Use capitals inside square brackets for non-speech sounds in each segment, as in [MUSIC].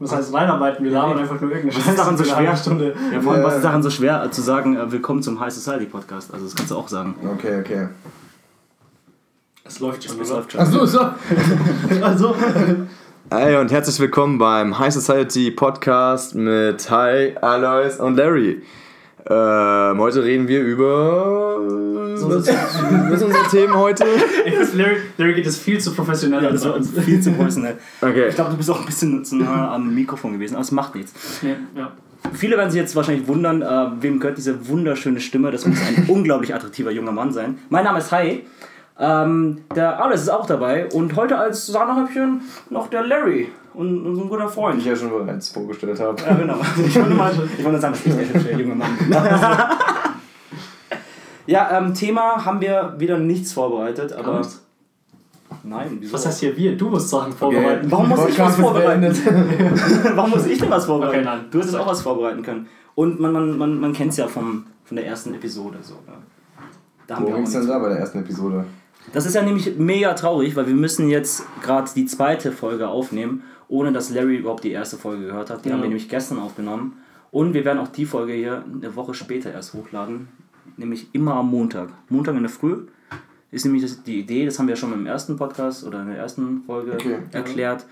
Was heißt reinarbeiten? Wir labern einfach nur irgendeine Was ist daran so schwer? Stunde. Ja, vor allem, was ist daran so schwer äh, zu sagen, äh, willkommen zum High Society Podcast? Also, das kannst du auch sagen. Okay, okay. Es läuft schon, oder? läuft schon. Achso, so. [LAUGHS] Also, Hey und herzlich willkommen beim High Society Podcast mit Hi, Alois und Larry. Ähm, heute reden wir über. Was, was sind unsere Themen heute? Larry, Larry geht es viel zu professionell. Ja, das war uns. viel zu professionell. Okay. Ich glaube, du bist auch ein bisschen zu nah am Mikrofon gewesen, aber es macht nichts. Ja, ja. Viele werden sich jetzt wahrscheinlich wundern, äh, wem gehört diese wunderschöne Stimme. Das muss ein [LAUGHS] unglaublich attraktiver junger Mann sein. Mein Name ist Hai. Ähm, der Alex ist auch dabei und heute als Sahnehäubchen noch der Larry und unser guter Freund. ich ja schon bereits vorgestellt habe. Ja, genau. Ich wollte, mal, ich wollte sagen, ich der hübsche junge Mann bin. [LAUGHS] ja, ähm, Thema haben wir wieder nichts vorbereitet, aber. Nichts? Nein, wieso? Was heißt hier wir? Du musst Sachen vorbereiten. Warum muss ich was vorbereiten? [LAUGHS] Warum muss ich denn was vorbereiten? Okay, nein. Du hättest auch was vorbereiten können. Und man, man, man, man kennt es ja vom, von der ersten Episode. So, ja. Da haben Wo auch ging's denn da bei der ersten Episode? Das ist ja nämlich mega traurig, weil wir müssen jetzt gerade die zweite Folge aufnehmen, ohne dass Larry überhaupt die erste Folge gehört hat. Die Ja. haben wir nämlich gestern aufgenommen. Und wir werden auch die Folge hier eine Woche später erst hochladen. Nämlich immer am Montag. Montag in der Früh ist nämlich das, die Idee, das haben wir ja schon im ersten Podcast oder in der ersten Folge Okay. erklärt.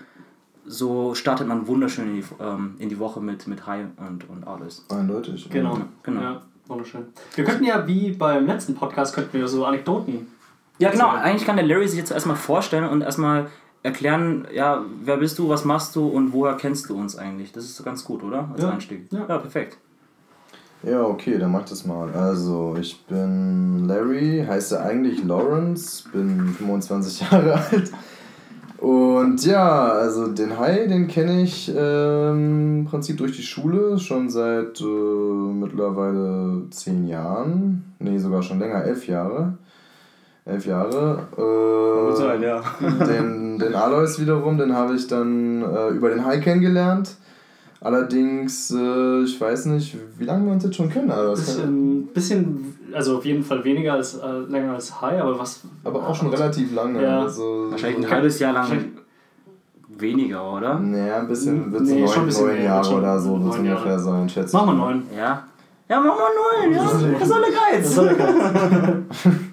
So startet man wunderschön in die, ähm, in die Woche mit, mit Hi und, und alles. Eindeutig. Genau. Genau. Ja, wunderschön. Wir könnten ja, wie beim letzten Podcast, könnten wir so Anekdoten. Ja, genau. Eigentlich kann der Larry sich jetzt erstmal vorstellen und erstmal erklären, ja, wer bist du, was machst du und woher kennst du uns eigentlich? Das ist so ganz gut, oder? Als Ja. Einstieg. Ja. ja, perfekt. Ja, okay, dann mach das mal. Also, ich bin Larry, heiße eigentlich Lawrence, bin 25 [LAUGHS] Jahre alt. Und ja, also den Hai, den kenne ich ähm, im Prinzip durch die Schule, schon seit äh, mittlerweile 10 Jahren. Nee, sogar schon länger, 11 Jahre. 11 Jahre. Äh, ja. [LAUGHS] den, den Alois wiederum, den habe ich dann äh, über den Hai kennengelernt. Allerdings, äh, ich weiß nicht, wie lange wir uns jetzt schon kennen, Alois. Bisschen, bisschen, also auf jeden Fall weniger als äh, länger als High, aber was. Aber auch schon relativ lange. Ja. Also, Wahrscheinlich ein halbes Jahr lang weniger, oder? Naja, ein bisschen, wird so Nee, neun, schon ein bisschen neun mehr, Jahre schon oder so, wird neun ungefähr Jahre. sein, schätze ich. Machen wir neun. Ja. Ja, mach mal neun, ja. Was soll der Geiz? Das soll der [LAUGHS]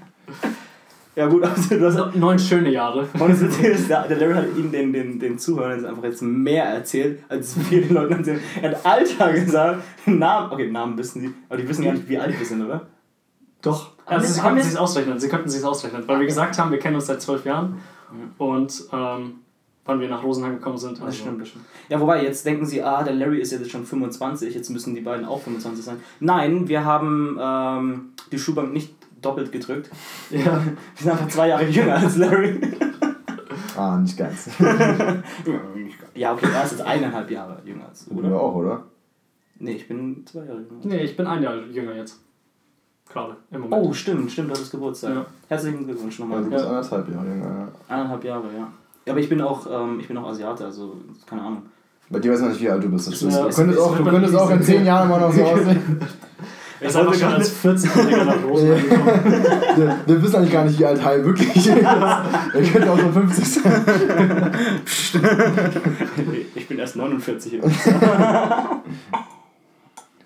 Ja gut, [LAUGHS] also du hast. Neun schöne Jahre. Und das Witzige ist, der der Larry hat ihnen den, den, den Zuhörern jetzt einfach jetzt mehr erzählt, als viele Leute erzählen. Er hat Alter gesagt, Namen, okay, Namen wissen sie, aber die wissen gar nicht, wie alt wir sind, oder? Doch. Also sie könnten sich ausrechnen. Sie könnten sich ausrechnen. Weil wir gesagt haben, wir kennen uns seit zwölf Jahren. Und ähm, wann wir nach Rosenheim gekommen sind. Das also- stimmt, das stimmt. Ja, wobei, jetzt denken sie, ah, der Larry ist jetzt schon 25, jetzt müssen die beiden auch 25 sein. Nein, wir haben ähm, die Schuhbank nicht doppelt gedrückt. [LAUGHS] Ja. Wir sind einfach zwei Jahre jünger als Larry. [LAUGHS] Ah, [LAUGHS] nicht ganz. ja, okay, er ist jetzt eineinhalb Jahre jünger als du, Du oder? auch, oder? Nee, ich bin zwei Jahre jünger. Nee, ich bin ein Jahr jünger jetzt. Gerade, im Moment. Oh, stimmt, stimmt, das ist Geburtstag. Ja. Herzlichen Glückwunsch Ja, nochmal. du bist anderthalb Jahre jünger. Ja. Eineinhalb Jahre, ja. Ja, aber ich bin auch, ähm, ich bin auch Asiate, also keine Ahnung. Bei dir weiß man nicht, wie alt du bist. Das Ja, stimmt. du es- könntest es auch, du könntest auch in. 10 Jahren immer noch so aussehen. Er ist einfach schon als 14-Jähriger nach Rosenheim [LAUGHS] gekommen. wir, wir wissen eigentlich gar nicht, wie alt Hai wirklich ist. er könnte auch schon 50 sein. [LAUGHS] Ich bin erst 49. [LAUGHS]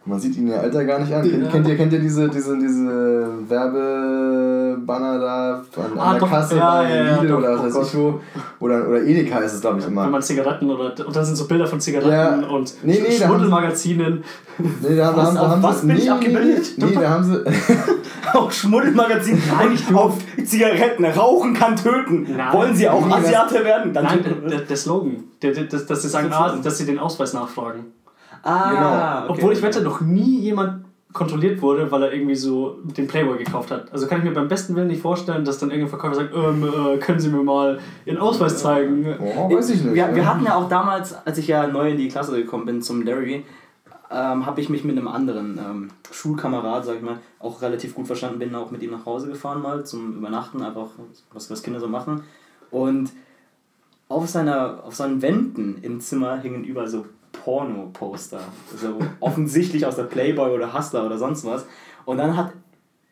Man sieht ihn ihr Alter gar nicht an. Kennt, Ja. kennt, ihr, kennt ihr diese, diese, diese Werbebanner da an, an Ah, der doch. Kasse Ja, bei ja, Lidl doch, oder oh was weiß ich wo? Oder, oder Edeka ist es, glaube ich, Wenn immer. man Zigaretten oder. Und da sind so Bilder von Zigaretten und Nee, nee, haben- Schmuddelmagazinen. Nee, da, da Was, haben, da haben was sie, bin ich nee, abgebildet? Nee, nee, da haben sie. [LAUGHS] Auch Schmuddelmagazin, nein, auf Zigaretten, Rauchen kann töten. Nein. Wollen Sie auch Asiate werden? Dann Nein, der, der Slogan. Der, der, dass, dass sie sagen, ah, dass sie den Ausweis nachfragen. Ah, Genau. okay. Obwohl ich wette, noch nie jemand kontrolliert wurde, weil er irgendwie so den Playboy gekauft hat. Also kann ich mir beim besten Willen nicht vorstellen, dass dann irgendein Verkäufer sagt, ähm, äh, können Sie mir mal Ihren Ausweis zeigen? Oh, weiß ich nicht. Wir, ja. wir hatten ja auch damals, als ich ja neu in die Klasse gekommen bin zum Larry, ähm, habe ich mich mit einem anderen ähm, Schulkamerad, sag ich mal, auch relativ gut verstanden, bin auch mit ihm nach Hause gefahren mal zum Übernachten, einfach was, was Kinder so machen. Und auf, seiner, auf seinen Wänden im Zimmer hingen überall so Porno-Poster. So offensichtlich aus der Playboy oder Hustler oder sonst was. Und dann hat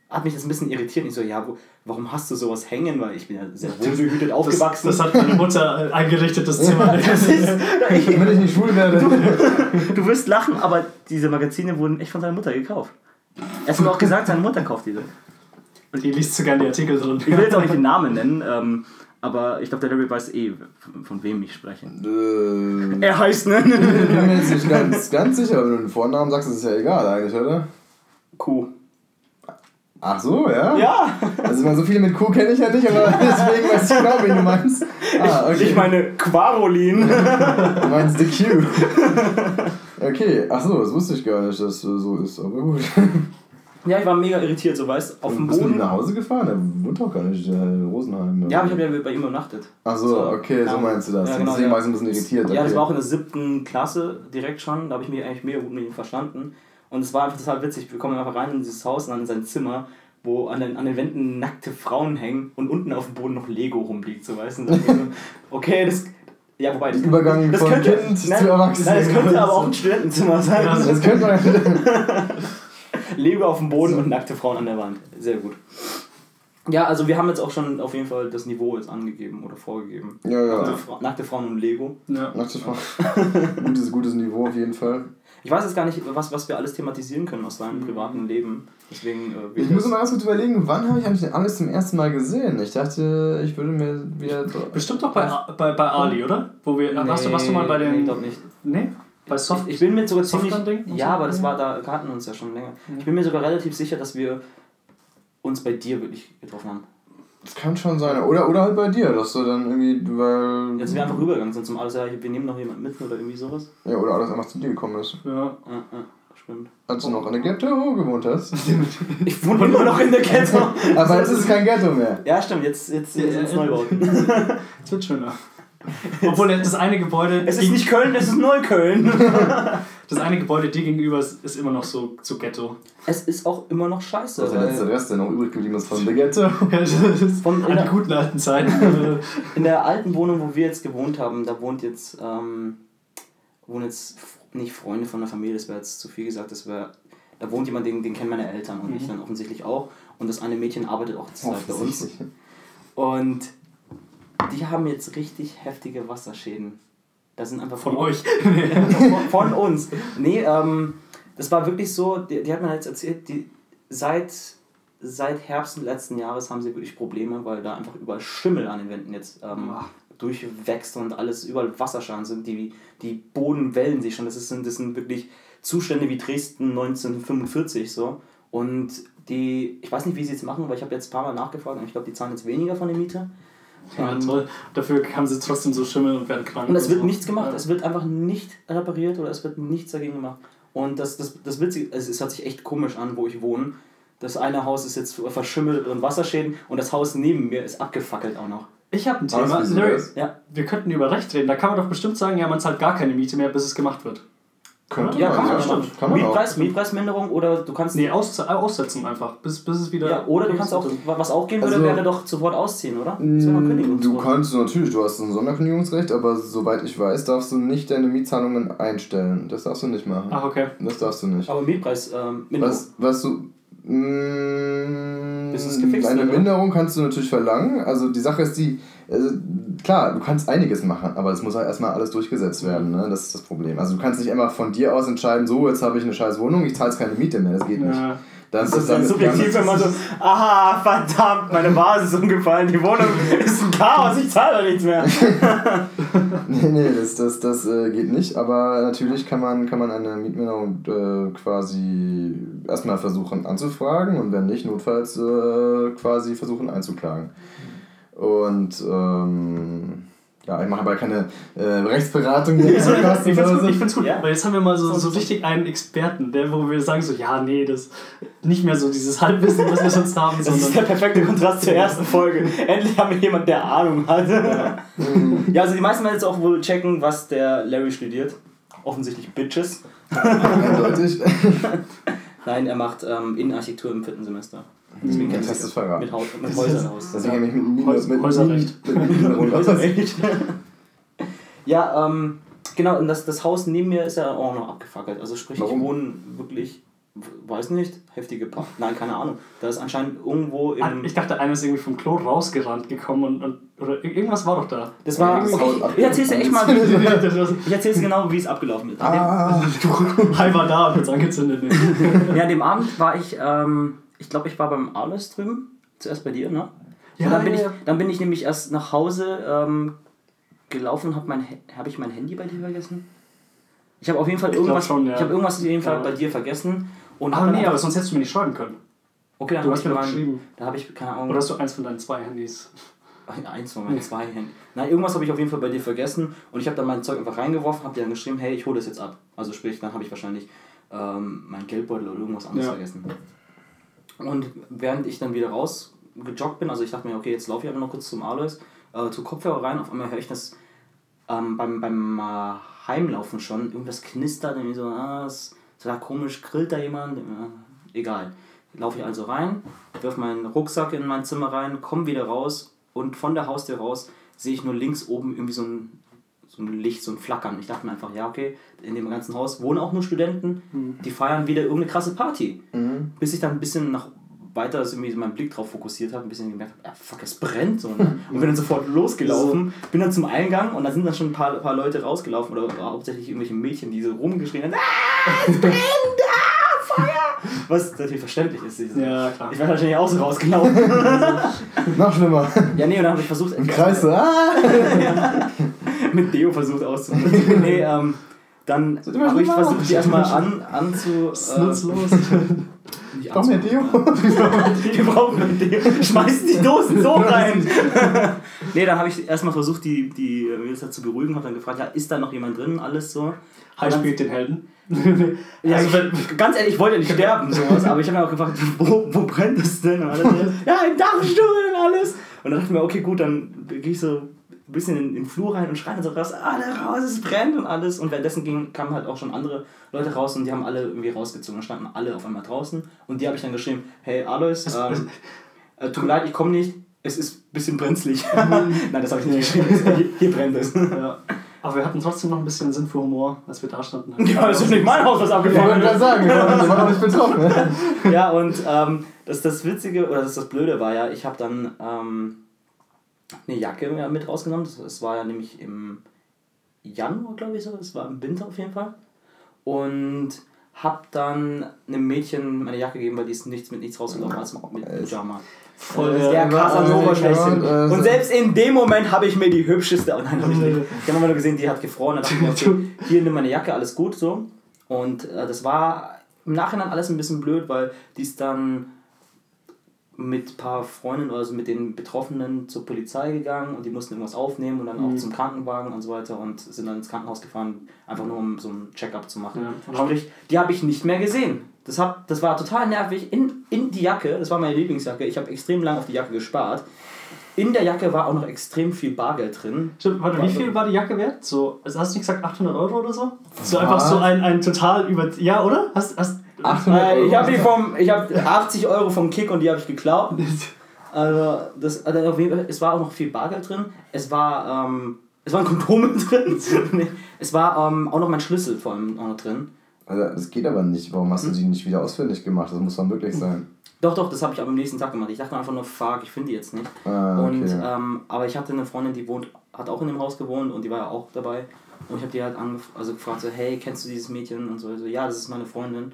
hat mich das ein bisschen irritiert. Ich so, ja, wo, warum hast du sowas hängen? Weil ich bin ja sehr wohlbehütet aufgewachsen. Das, das hat meine Mutter eingerichtet, das Zimmer. [LAUGHS] Das ist, ich, Wenn ich nicht schwul werde. du wirst lachen, aber diese Magazine wurden echt von seiner Mutter gekauft. Er hat mir auch gesagt, seine Mutter kauft diese. Und ihr liest sogar die Artikel drin. Ich will jetzt auch nicht den Namen nennen, ähm, aber ich glaube, der Larry weiß eh, von, von wem ich spreche. Äh, Er heißt, ne? ich bin mir jetzt nicht ganz, ganz sicher, wenn du den Vornamen sagst, ist es ja egal eigentlich, oder? Q. Ach so, ja? Ja! Also ich meine, so viele mit Q kenne ich ja nicht, aber [LAUGHS] deswegen weiß ich genau, wen du meinst. Ah, okay. Ich meine Quarolin. Du meinst The Q. Okay, ach so, das wusste ich gar nicht, dass das so ist, aber gut. Ja, ich war mega irritiert, so weißt auf dem Bist du Boden. nach Hause gefahren? Er wohnt doch gar nicht in Rosenheim. Ja, aber ich habe ja bei ihm übernachtet. Ach so, okay, so ja. meinst du das. Ja, genau, Deswegen ja. war ich ein bisschen irritiert. Ja, das okay. war auch in der siebten Klasse direkt schon. Da habe ich mich eigentlich mega gut mit ihm verstanden. Und es war einfach total witzig. Wir kommen einfach rein in dieses Haus und dann in sein Zimmer, wo an den, an den Wänden nackte Frauen hängen und unten auf dem Boden noch Lego rumliegt. So, weißt du? [LAUGHS] Okay, das. Ja, wobei. Das, Übergang das von könnte, Kind nein, zu Erwachsenen. Nein, das könnte aber auch ein Studentenzimmer sein. Ja, Das könnte man. [LAUGHS] [LAUGHS] Lego auf dem Boden und nackte Frauen an der Wand. Sehr gut. Ja, also wir haben jetzt auch schon auf jeden Fall das Niveau jetzt angegeben oder vorgegeben. Ja, ja. Nackte, Fra nackte Frauen und Lego. Ja. Nackte Frau. gutes, [LAUGHS] gutes Niveau auf jeden Fall. Ich weiß jetzt gar nicht, was, was wir alles thematisieren können aus deinem privaten Leben. Deswegen äh, Ich muss mal ganz kurz überlegen, wann habe ich eigentlich alles zum ersten Mal gesehen? Ich dachte, ich würde mir wieder. so- Bestimmt doch bei, bei, bei Ali, oder? Wo wir, warst, du, warst du mal bei Nee, den. ich glaube nicht. Nee? Bei Soft. Ich, ich bin mir sogar ziemlich. Ja, so? aber das war da, kannten uns ja schon länger. Ich bin mir sogar relativ sicher, dass wir uns bei dir wirklich getroffen haben. Das kann schon sein. Oder, oder halt bei dir, dass du dann irgendwie, weil. Jetzt wir einfach rübergegangen sind zum alles, ja, wir nehmen noch jemanden mit oder irgendwie sowas. Ja, oder alles einfach zu dir gekommen ist. ja. Ja, ja, stimmt. Als du noch in der Ghetto gewohnt hast. [LAUGHS] Ich wohne immer noch in der Kette. Aber jetzt ist es kein Ghetto mehr. Ja, stimmt, jetzt, jetzt, jetzt Ja, sind es ja. Neubauten. [LAUGHS] Es wird schöner. [LAUGHS] Obwohl das eine Gebäude. Es ist nicht Köln, es ist Neukölln. [LAUGHS] Das eine Gebäude dir gegenüber ist, ist immer noch so, so Ghetto. Es ist auch immer noch scheiße. Das ist der letzte Rest, der noch übrig geblieben [LAUGHS] ist von der Ghetto. Von- an die guten alten Zeiten. in der alten Wohnung, wo wir jetzt gewohnt haben, da wohnt jetzt, ähm, wohnen jetzt nicht Freunde von der Familie, das wäre jetzt zu viel gesagt, das wäre, da wohnt jemand, den, den kennen meine Eltern und ich dann offensichtlich auch. Und das eine Mädchen arbeitet auch zurzeit bei uns. Und die haben jetzt richtig heftige Wasserschäden. Das sind einfach Von euch. [LAUGHS] von, von uns. Nee, ähm, das war wirklich so, die, die hat mir jetzt erzählt, die seit, seit Herbst letzten Jahres haben sie wirklich Probleme, weil da einfach überall Schimmel an den Wänden jetzt ähm, durchwächst und alles überall Wasserschaden sind. Die, die Boden wellen sich schon. Das, ist, das sind wirklich Zustände wie Dresden 1945 so. Und die, ich weiß nicht, wie sie jetzt machen, weil ich habe jetzt ein paar Mal nachgefragt und ich glaube, die zahlen jetzt weniger von der Miete. Ja, toll. Dafür haben sie trotzdem so Schimmel und werden krank. und es wird so. nichts gemacht, Ja. es wird einfach nicht repariert oder es wird nichts dagegen gemacht. Und das, das, das Witzige, also es hört sich echt komisch an, wo ich wohne. Das eine Haus ist jetzt verschimmelt und Wasserschäden und das Haus neben mir ist abgefackelt auch noch. Ich habe ein Thema. das? Ja, wir könnten über Recht reden. Da kann man doch bestimmt sagen, ja, man zahlt gar keine Miete mehr, bis es gemacht wird. Könnte ja man, kann man, ja, stimmt. Kann man auch. Mietpreis, Mietpreisminderung oder du kannst. Nee, aus, aussetzen einfach, bis, bis es wieder. ja, oder du kannst auch, was auch gehen würde, Also- wäre doch sofort ausziehen, oder? Noch Mm, Du kannst natürlich, du hast ein Sonderkündigungsrecht, aber soweit ich weiß, darfst du nicht deine Mietzahlungen einstellen. Das darfst du nicht machen. Ach, okay. Das darfst du nicht. Aber Mietpreis, ähm. Was, was du. Mm, Bis es gefixt eine? Minderung kannst du natürlich verlangen. Also die Sache ist die, also, klar, du kannst einiges machen, aber es muss halt erstmal alles durchgesetzt werden. Ne? Das ist das Problem. Also du kannst nicht immer von dir aus entscheiden, so, jetzt habe ich eine scheiß Wohnung, ich zahle jetzt keine Miete mehr. Das geht nicht. Ja. Das, Das ist dann subjektiv, wenn man so, aha, verdammt, meine Vase ist umgefallen, die Wohnung [LAUGHS] ist ein Chaos, ich zahle nichts mehr. [LAUGHS] Nee, nee, das, das, das äh, geht nicht, aber natürlich kann man, kann man eine Mietminderung äh, quasi erstmal versuchen anzufragen und wenn nicht, notfalls äh, quasi versuchen einzuklagen. Und ähm, ja, ich mache aber keine äh, Rechtsberatung, die [LAUGHS] so Ich find's gut, kostenlos ich find's gut Ja. weil jetzt haben wir mal so, so richtig einen Experten, der, wo wir sagen so, ja, nee, das nicht mehr so dieses Halbwissen, was wir sonst haben, Das ist der perfekte Kontrast zur ersten Folge. Endlich haben wir jemanden, der Ahnung hat. [LAUGHS] Ja, also die meisten werden jetzt auch wohl checken, was der Larry studiert. Offensichtlich Bitches. [LAUGHS] eindeutig. Nein, er macht ähm, Innenarchitektur im vierten Semester. Deswegen er hast du es verraten. mit, Haus, mit Häusern aus. Deswegen ich mit, mit, Häus- mit, Häuserrecht. mit, [LAUGHS] Häuserrecht. [LAUGHS] ja, ähm, genau, und das, das Haus neben mir ist ja auch noch abgefackelt. Also sprich, Warum? ich wohne wirklich weiß nicht, heftige pa Nein, keine Ahnung. Da ist anscheinend irgendwo im. Ah, Ich dachte, einer ist irgendwie vom Klo rausgerannt gekommen und, und oder ir- irgendwas war doch da. Das war. Irgendwie- Ich, ich erzähl's dir echt mal. [LAUGHS] Ich erzähl's genau, wie es abgelaufen ist. Ah, Hai war da und jetzt angezündet. Ja, an dem Abend war ich, ähm, ich glaube, ich war beim Alois drüben. Zuerst bei dir, ne? Ja, und dann bin, ja, ich, ja. dann bin ich nämlich erst nach Hause ähm, gelaufen und habe mein, hab ich mein Handy bei dir vergessen? Ich habe auf jeden Fall Ich irgendwas, schon, ja. ich habe irgendwas auf jeden Fall bei dir vergessen. Und Ah hab nee, aber sonst hättest du mir nicht schreiben können. okay, dann Du hab hast ich mir mein- geschrieben. Da habe ich, keine Ahnung, Oder hast du eins von deinen zwei Handys? eins von [LAUGHS] meinen zwei Händen. Nein, irgendwas habe ich auf jeden Fall bei dir vergessen und ich habe dann mein Zeug einfach reingeworfen, habe dir dann geschrieben, hey, ich hole das jetzt ab. Also sprich, dann habe ich wahrscheinlich ähm, mein Geldbeutel oder irgendwas anderes Ja. vergessen. Und während ich dann wieder rausgejoggt bin, also ich dachte mir, okay, jetzt laufe ich einfach noch kurz zum Alois, äh, zu Kopfhörer rein, auf einmal höre ich das ähm, beim, beim äh, Heimlaufen schon, irgendwas knistert, irgendwie so, ah, ist total komisch, grillt da jemand, äh, egal. Laufe ich also rein, wirf meinen Rucksack in mein Zimmer rein, komme wieder raus und von der Haustür raus sehe ich nur links oben irgendwie so ein, so ein Licht, so ein Flackern. Ich dachte mir einfach, ja, okay, in dem ganzen Haus wohnen auch nur Studenten, die feiern wieder irgendeine krasse Party. Bis ich dann ein bisschen nach weiter so irgendwie so meinen Blick drauf fokussiert habe, ein bisschen gemerkt habe, ja, fuck, es brennt. So, ne? Und bin dann sofort losgelaufen, bin dann zum Eingang und da sind dann schon ein paar, paar Leute rausgelaufen oder hauptsächlich irgendwelche Mädchen, die so rumgeschrien haben, ah, es brennt, ah, Feuer! Was natürlich verständlich ist. Diese- Ja, klar. Ich wäre wahrscheinlich auch so rausgelaufen. [LAUGHS] noch schlimmer. ja, nee, und dann habe ich versucht, Im Kreis so, ah! [LAUGHS] [LAUGHS] mit Deo versucht auszuprobieren. [LAUGHS] nee, ähm, dann habe ich versucht, die erstmal [LAUGHS] an, anzu... Das ist äh, nutzlos. nicht Brauchen wir Deo? Wir brauchen ein Deo. Schmeißen die Dosen so rein. nee, dann habe ich erstmal versucht, die, die Mädels zu beruhigen, habe dann gefragt, ja, ist da noch jemand drin? Alles so. Hai spielt den Helden. Ja, Also, ich, ganz ehrlich, ich wollte ja nicht sterben, sowas, aber ich habe mir auch gefragt, wo, wo brennt es denn? Und alles, ja, im Dachstuhl und alles. Und dann dachte ich mir, okay, gut, dann gehe ich so ein bisschen in, den Flur rein und schreie dann so raus, alle raus, es brennt und alles. Und währenddessen ging, kamen halt auch schon andere Leute raus und die haben alle irgendwie rausgezogen. Dann standen alle auf einmal draußen und die habe ich dann geschrieben, hey Alois, ähm, äh, tut mir leid, ich komme nicht, es ist ein bisschen brenzlig. [LAUGHS] [LAUGHS] Nein, das habe ich nicht geschrieben, hier, hier brennt es. [LAUGHS] ja. Aber wir hatten trotzdem noch ein bisschen Sinn für Humor, als wir da standen. Ja, das ist nicht mein Haus, was Ich gerade ist. sagen, waren noch nicht betroffen. Ja, und ähm, das, das Witzige, oder das, das Blöde war ja, ich habe dann ähm, eine Jacke ja mit rausgenommen. Das, das war ja nämlich im Januar, glaube ich so. Es war im Winter auf jeden Fall. Und habe dann einem Mädchen meine Jacke gegeben, weil die ist nichts mit nichts rausgelaufen als mit Pyjama. Voll ist der- Casanova äh, schlechthin. äh, Und selbst in dem Moment habe ich mir die hübscheste. Oh nein, habe ich nicht. Ich habe nur gesehen, die hat gefroren. Dann dachte ich mir, okay, [LAUGHS] hier nimm meine Jacke, alles gut so. Und äh, das war im Nachhinein alles ein bisschen blöd, weil die ist dann mit ein paar Freunden, also mit den Betroffenen zur Polizei gegangen und die mussten irgendwas aufnehmen und dann auch zum Krankenwagen und so weiter und sind dann ins Krankenhaus gefahren, einfach nur um so ein Check-up zu machen. Ja. Sprich, die habe ich nicht mehr gesehen. Das, hab, das war total nervig. In, in die Jacke, das war meine Lieblingsjacke, ich habe extrem lange auf die Jacke gespart. In der Jacke war auch noch extrem viel Bargeld drin. Stimmt, warte, wie viel war die Jacke wert? So, also hast du nicht gesagt 800 Euro oder so? So einfach so ein, ein total über. Ja, oder? Hast, hast, 800 Äh, ich Euro. habe die vom, ich habe 80 Euro vom Kick und die habe ich geklaut. [LAUGHS] Also, das, also auf jeden Fall, es war auch noch viel Bargeld drin. Es war, ähm, es waren Kondome [LAUGHS] drin. Nee, es war ähm, auch noch mein Schlüssel vor allem auch noch drin. Also, das geht aber nicht. Warum hast du die nicht wieder ausfindig gemacht? Das muss doch möglich sein. Doch, doch, das habe ich aber am nächsten Tag gemacht. Ich dachte einfach nur, fuck, ich finde die jetzt nicht. Ah, okay. Und, ähm, aber ich hatte eine Freundin, die wohnt, hat auch in dem Haus gewohnt und die war ja auch dabei. Und ich habe die halt angef also gefragt, so, hey, kennst du dieses Mädchen? Und so, so ja, das ist meine Freundin.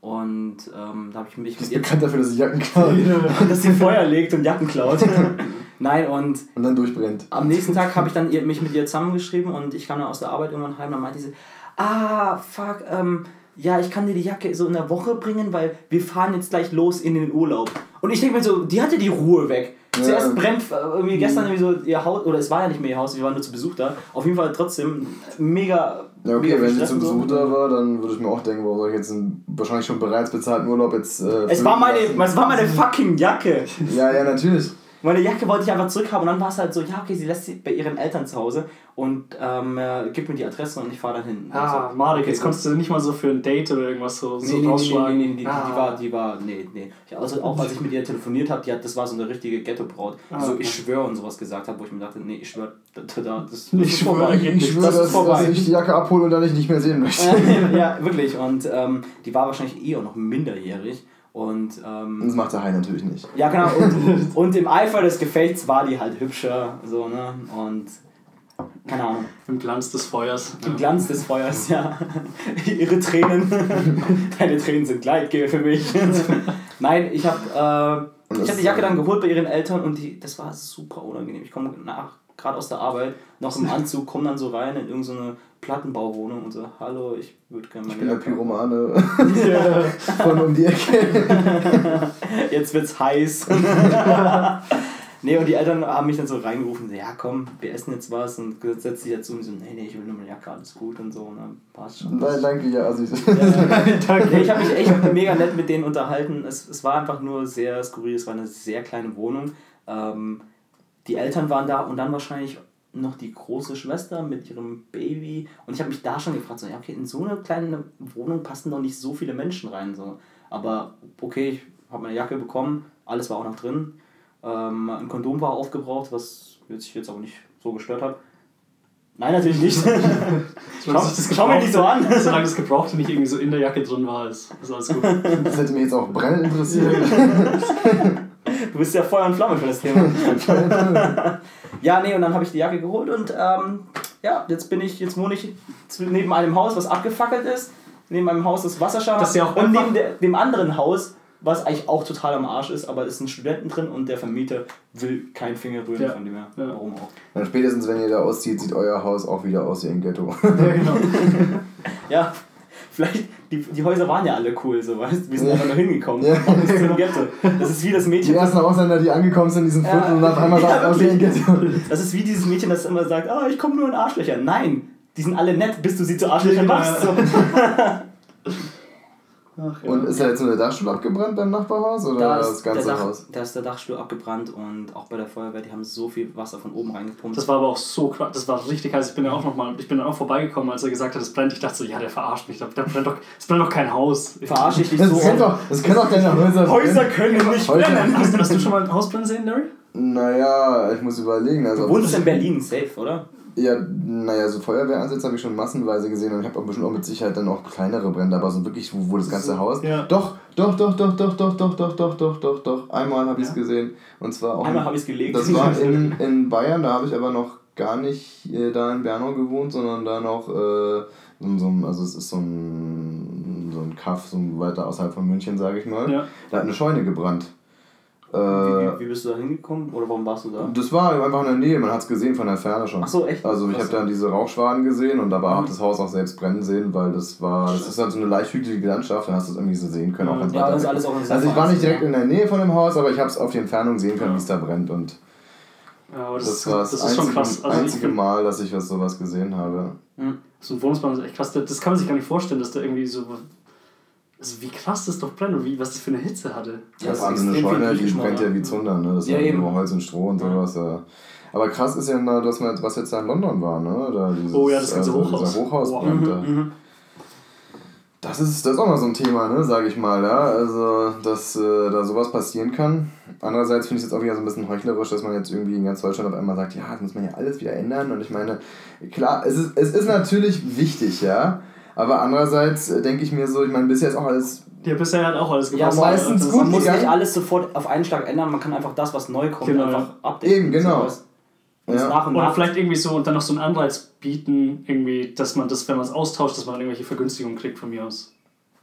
Und ähm, da habe ich mich Du mit ihr, bekannt dafür, dass sie Jacken klaut [LAUGHS] [LAUGHS] dass sie Feuer legt und Jacken klaut. [LAUGHS] Nein, und und dann durchbrennt. am nächsten Tag habe ich dann ihr, mich mit ihr zusammengeschrieben und ich kam dann aus der Arbeit irgendwann heim. Dann meinte sie, ah, fuck, ähm, ja, ich kann dir die Jacke so in der Woche bringen, weil wir fahren jetzt gleich los in den Urlaub. Und ich denke mir so, die hatte die Ruhe weg. Zuerst brennt äh, irgendwie gestern irgendwie so ihr Haus, oder es war ja nicht mehr ihr Haus, wir waren nur zu Besuch da. Auf jeden Fall trotzdem mega. Ja, okay, mega wenn sie zum und so. Besuch da war, dann würde ich mir auch denken, warum soll ich jetzt einen wahrscheinlich schon bereits bezahlten Urlaub jetzt. Äh, Es war, meine, es war meine fucking Jacke. Ja, ja, natürlich. Meine Jacke wollte ich einfach zurückhaben und dann war es halt so, ja, okay, sie lässt sie bei ihren Eltern zu Hause und ähm, äh, gibt mir die Adresse und ich fahre dann hin. Ah, Also, Marek, okay, jetzt konntest du nicht mal so für ein Date oder irgendwas so, so Nee, nee, nee, rausschlagen. nee, nee, nee, die, ah. die war, die war, nee, nee. Ich, also auch als ich mit ihr telefoniert habe, die hat, das war so eine richtige Ghetto-Braut, die Ah, so okay. ich schwöre und sowas gesagt hat, wo ich mir dachte, nee, ich schwöre, da, da, das, das Ich ist vorbei. Ich nicht. schwöre, Das dass, dass ich die Jacke abhole und dann ich nicht mehr sehen möchte. [LAUGHS] ja, wirklich. Und ähm, die war wahrscheinlich eh auch noch minderjährig. Und ähm, Das macht der Hai natürlich nicht. ja, genau. [LAUGHS] Und, und im Eifer des Gefechts war die halt hübscher. So, ne? Und keine Ahnung. Im Glanz des Feuers. Im Glanz des Feuers, ja. [LAUGHS] Ihre Tränen. [LAUGHS] Deine Tränen sind Gleitgel für mich. Nein, ich habe äh, ich hab die Jacke dann geholt bei ihren Eltern und die, das war super unangenehm. Ich komme nach gerade aus der Arbeit, noch im Anzug, komme dann so rein in irgendeine Plattenbauwohnung und so, hallo, ich würde gerne Ich meine bin der Pyromane von um die Ecke. [LAUGHS] jetzt wird's heiß. [LAUGHS] nee, und die Eltern haben mich dann so reingerufen, ja komm, wir essen jetzt was und setzt sich dazu und so, nee, nee, ich will nur meine Jacke, alles gut und so, und dann passt schon. Nein, danke, ja. Also ich, Ja, [LAUGHS] nee, ich habe mich echt mega nett mit denen unterhalten. Es, es war einfach nur sehr skurril, es war eine sehr kleine Wohnung. Ähm, die Eltern waren da und dann wahrscheinlich noch die große Schwester mit ihrem Baby. Und ich habe mich da schon gefragt, so, ja, okay, in so eine kleine Wohnung passen doch nicht so viele Menschen rein. So. Aber okay, ich habe meine Jacke bekommen, alles war auch noch drin. Ähm, ein Kondom war aufgebraucht, was sich jetzt aber nicht so gestört hat. Nein, natürlich nicht. [LAUGHS] schau, schau mir nicht so an. Solange das Gebrauchte nicht irgendwie so in der Jacke drin war, ist, ist alles gut. das hätte mich jetzt auch brennend interessiert. [LAUGHS] Du bist ja Feuer und Flamme für das Thema. [LAUGHS] [LAUGHS] ja, nee, und dann habe ich die Jacke geholt und ähm, ja, jetzt bin ich, jetzt wohne ich neben einem Haus, was abgefackelt ist, neben einem Haus, das Wasserschaden Das ist ja auch und neben der, dem anderen Haus, was eigentlich auch total am Arsch ist, aber es sind Studenten drin und der Vermieter will keinen Finger rühren Ja. von dem her. Ja. Warum auch? Dann spätestens, wenn ihr da auszieht, sieht euer Haus auch wieder aus wie ein Ghetto. Ja, genau. [LAUGHS] Ja, vielleicht, die, die Häuser waren ja alle cool, so weißt Wir sind Ja. einfach nur hingekommen. Ja. Es ist Ghetto. Das ist wie das Die Mädchen. ersten Ausländer, die angekommen sind in diesem Ja. Viertel und auf einmal [LAUGHS] Ja, sagt, wirklich. Ghetto. Das ist wie dieses Mädchen, das immer sagt, ah, ich komme nur in Arschlöcher. Nein, die sind alle nett, bis du sie zu Arschlöchern Ja. machst. So. [LAUGHS] Ach, ja. Und ist da jetzt nur der Dachstuhl abgebrannt beim Nachbarhaus oder Da das ist, der ganze Dach, Haus? da ist der Dachstuhl abgebrannt und auch bei der Feuerwehr, die haben so viel Wasser von oben reingepumpt. Das war aber auch so krass, das war richtig heiß. Ich bin ja auch noch mal, ich bin dann auch vorbeigekommen, als er gesagt hat, es brennt. Ich dachte so, ja, der verarscht mich. Da brennt doch, es brennt doch kein Haus. [LAUGHS] Verarsche ich dich Das, so. kennt doch, das können doch keine [LAUGHS] Häuser Häuser brennen. können nicht Häuser- brennen. Hast, hast du schon mal ein Haus brennen sehen, Larry? Naja, ich muss überlegen. Also, Du wohnst in Berlin, safe, oder? Ja, naja, so Feuerwehransätze habe ich schon massenweise gesehen und ich habe auch bestimmt auch mit Sicherheit dann auch kleinere Brände, aber so wirklich, wo, wo das ganze Haus. Ja. Doch, doch, doch, doch, doch, doch, doch, doch, doch, doch, doch, doch. Einmal habe ich es Ja. gesehen. Und zwar auch. Einmal habe ich es gelegt. Das war in, in Bayern, da habe ich aber noch gar nicht äh, da in Bernau gewohnt, sondern da noch äh, in so einem, also es ist so ein, so ein Kaff, so weiter außerhalb von München, sage ich mal. Ja. Da hat eine Scheune gebrannt. Äh, wie, wie, bist du da hingekommen? Oder warum warst du da? das war einfach in der Nähe, man hat es gesehen von der Ferne schon. Ach so, echt? Also ich habe dann diese Rauchschwaden gesehen und aber auch das Haus auch selbst brennen sehen, weil das war, das ist halt so eine leicht hügelige Landschaft, dann hast du es irgendwie so sehen können. Auch wenn's Ja, das ist alles auch Also ich war nicht direkt in der Nähe von dem Haus, aber ich habe es auf die Entfernung sehen können, Ja. wie es da brennt und Ja, aber das, das, war das, das ist einzige, schon krass. Also einzige Mal, dass ich was sowas gesehen habe. so ein Wohnungsbrand ist echt krass. Das kann man sich gar nicht vorstellen, dass da irgendwie so. Also wie krass das doch brennt und wie, was das für eine Hitze hatte. Ja, Ja, das vor allem ist so eine Scheune, die brennt ja wie Zunder, ne? Das ist Ja, eben. nur Holz und Stroh und sowas. Ja. Aber krass ist ja, dass man, was jetzt da in London war, ne? Da dieses, Oh ja, das ganze also Hochhaus. Dieser Hochhausbrand Wow. da. Mhm. Das ist, das ist auch mal so ein Thema, ne, sage ich mal, ja. Also, dass äh, da sowas passieren kann. Andererseits finde ich es jetzt auch wieder so ein bisschen heuchlerisch, dass man jetzt irgendwie in ganz Deutschland auf einmal sagt, ja, das muss man ja alles wieder ändern. Und ich meine, klar, es ist, es ist natürlich wichtig, ja. Aber andererseits äh, denke ich mir so, ich meine, bisher ist auch alles. Ja, bisher hat auch alles Ja, gepasst. meistens Das- gut Man muss gegangen. nicht alles sofort auf einen Schlag ändern, man kann einfach das, was neu kommt, Genau, einfach updaten. Eben, genau. So, Ja. nach und Oder nach. vielleicht irgendwie so und dann noch so einen Anreiz bieten, irgendwie, dass man das, wenn man es austauscht, dass man irgendwelche Vergünstigungen kriegt von mir aus.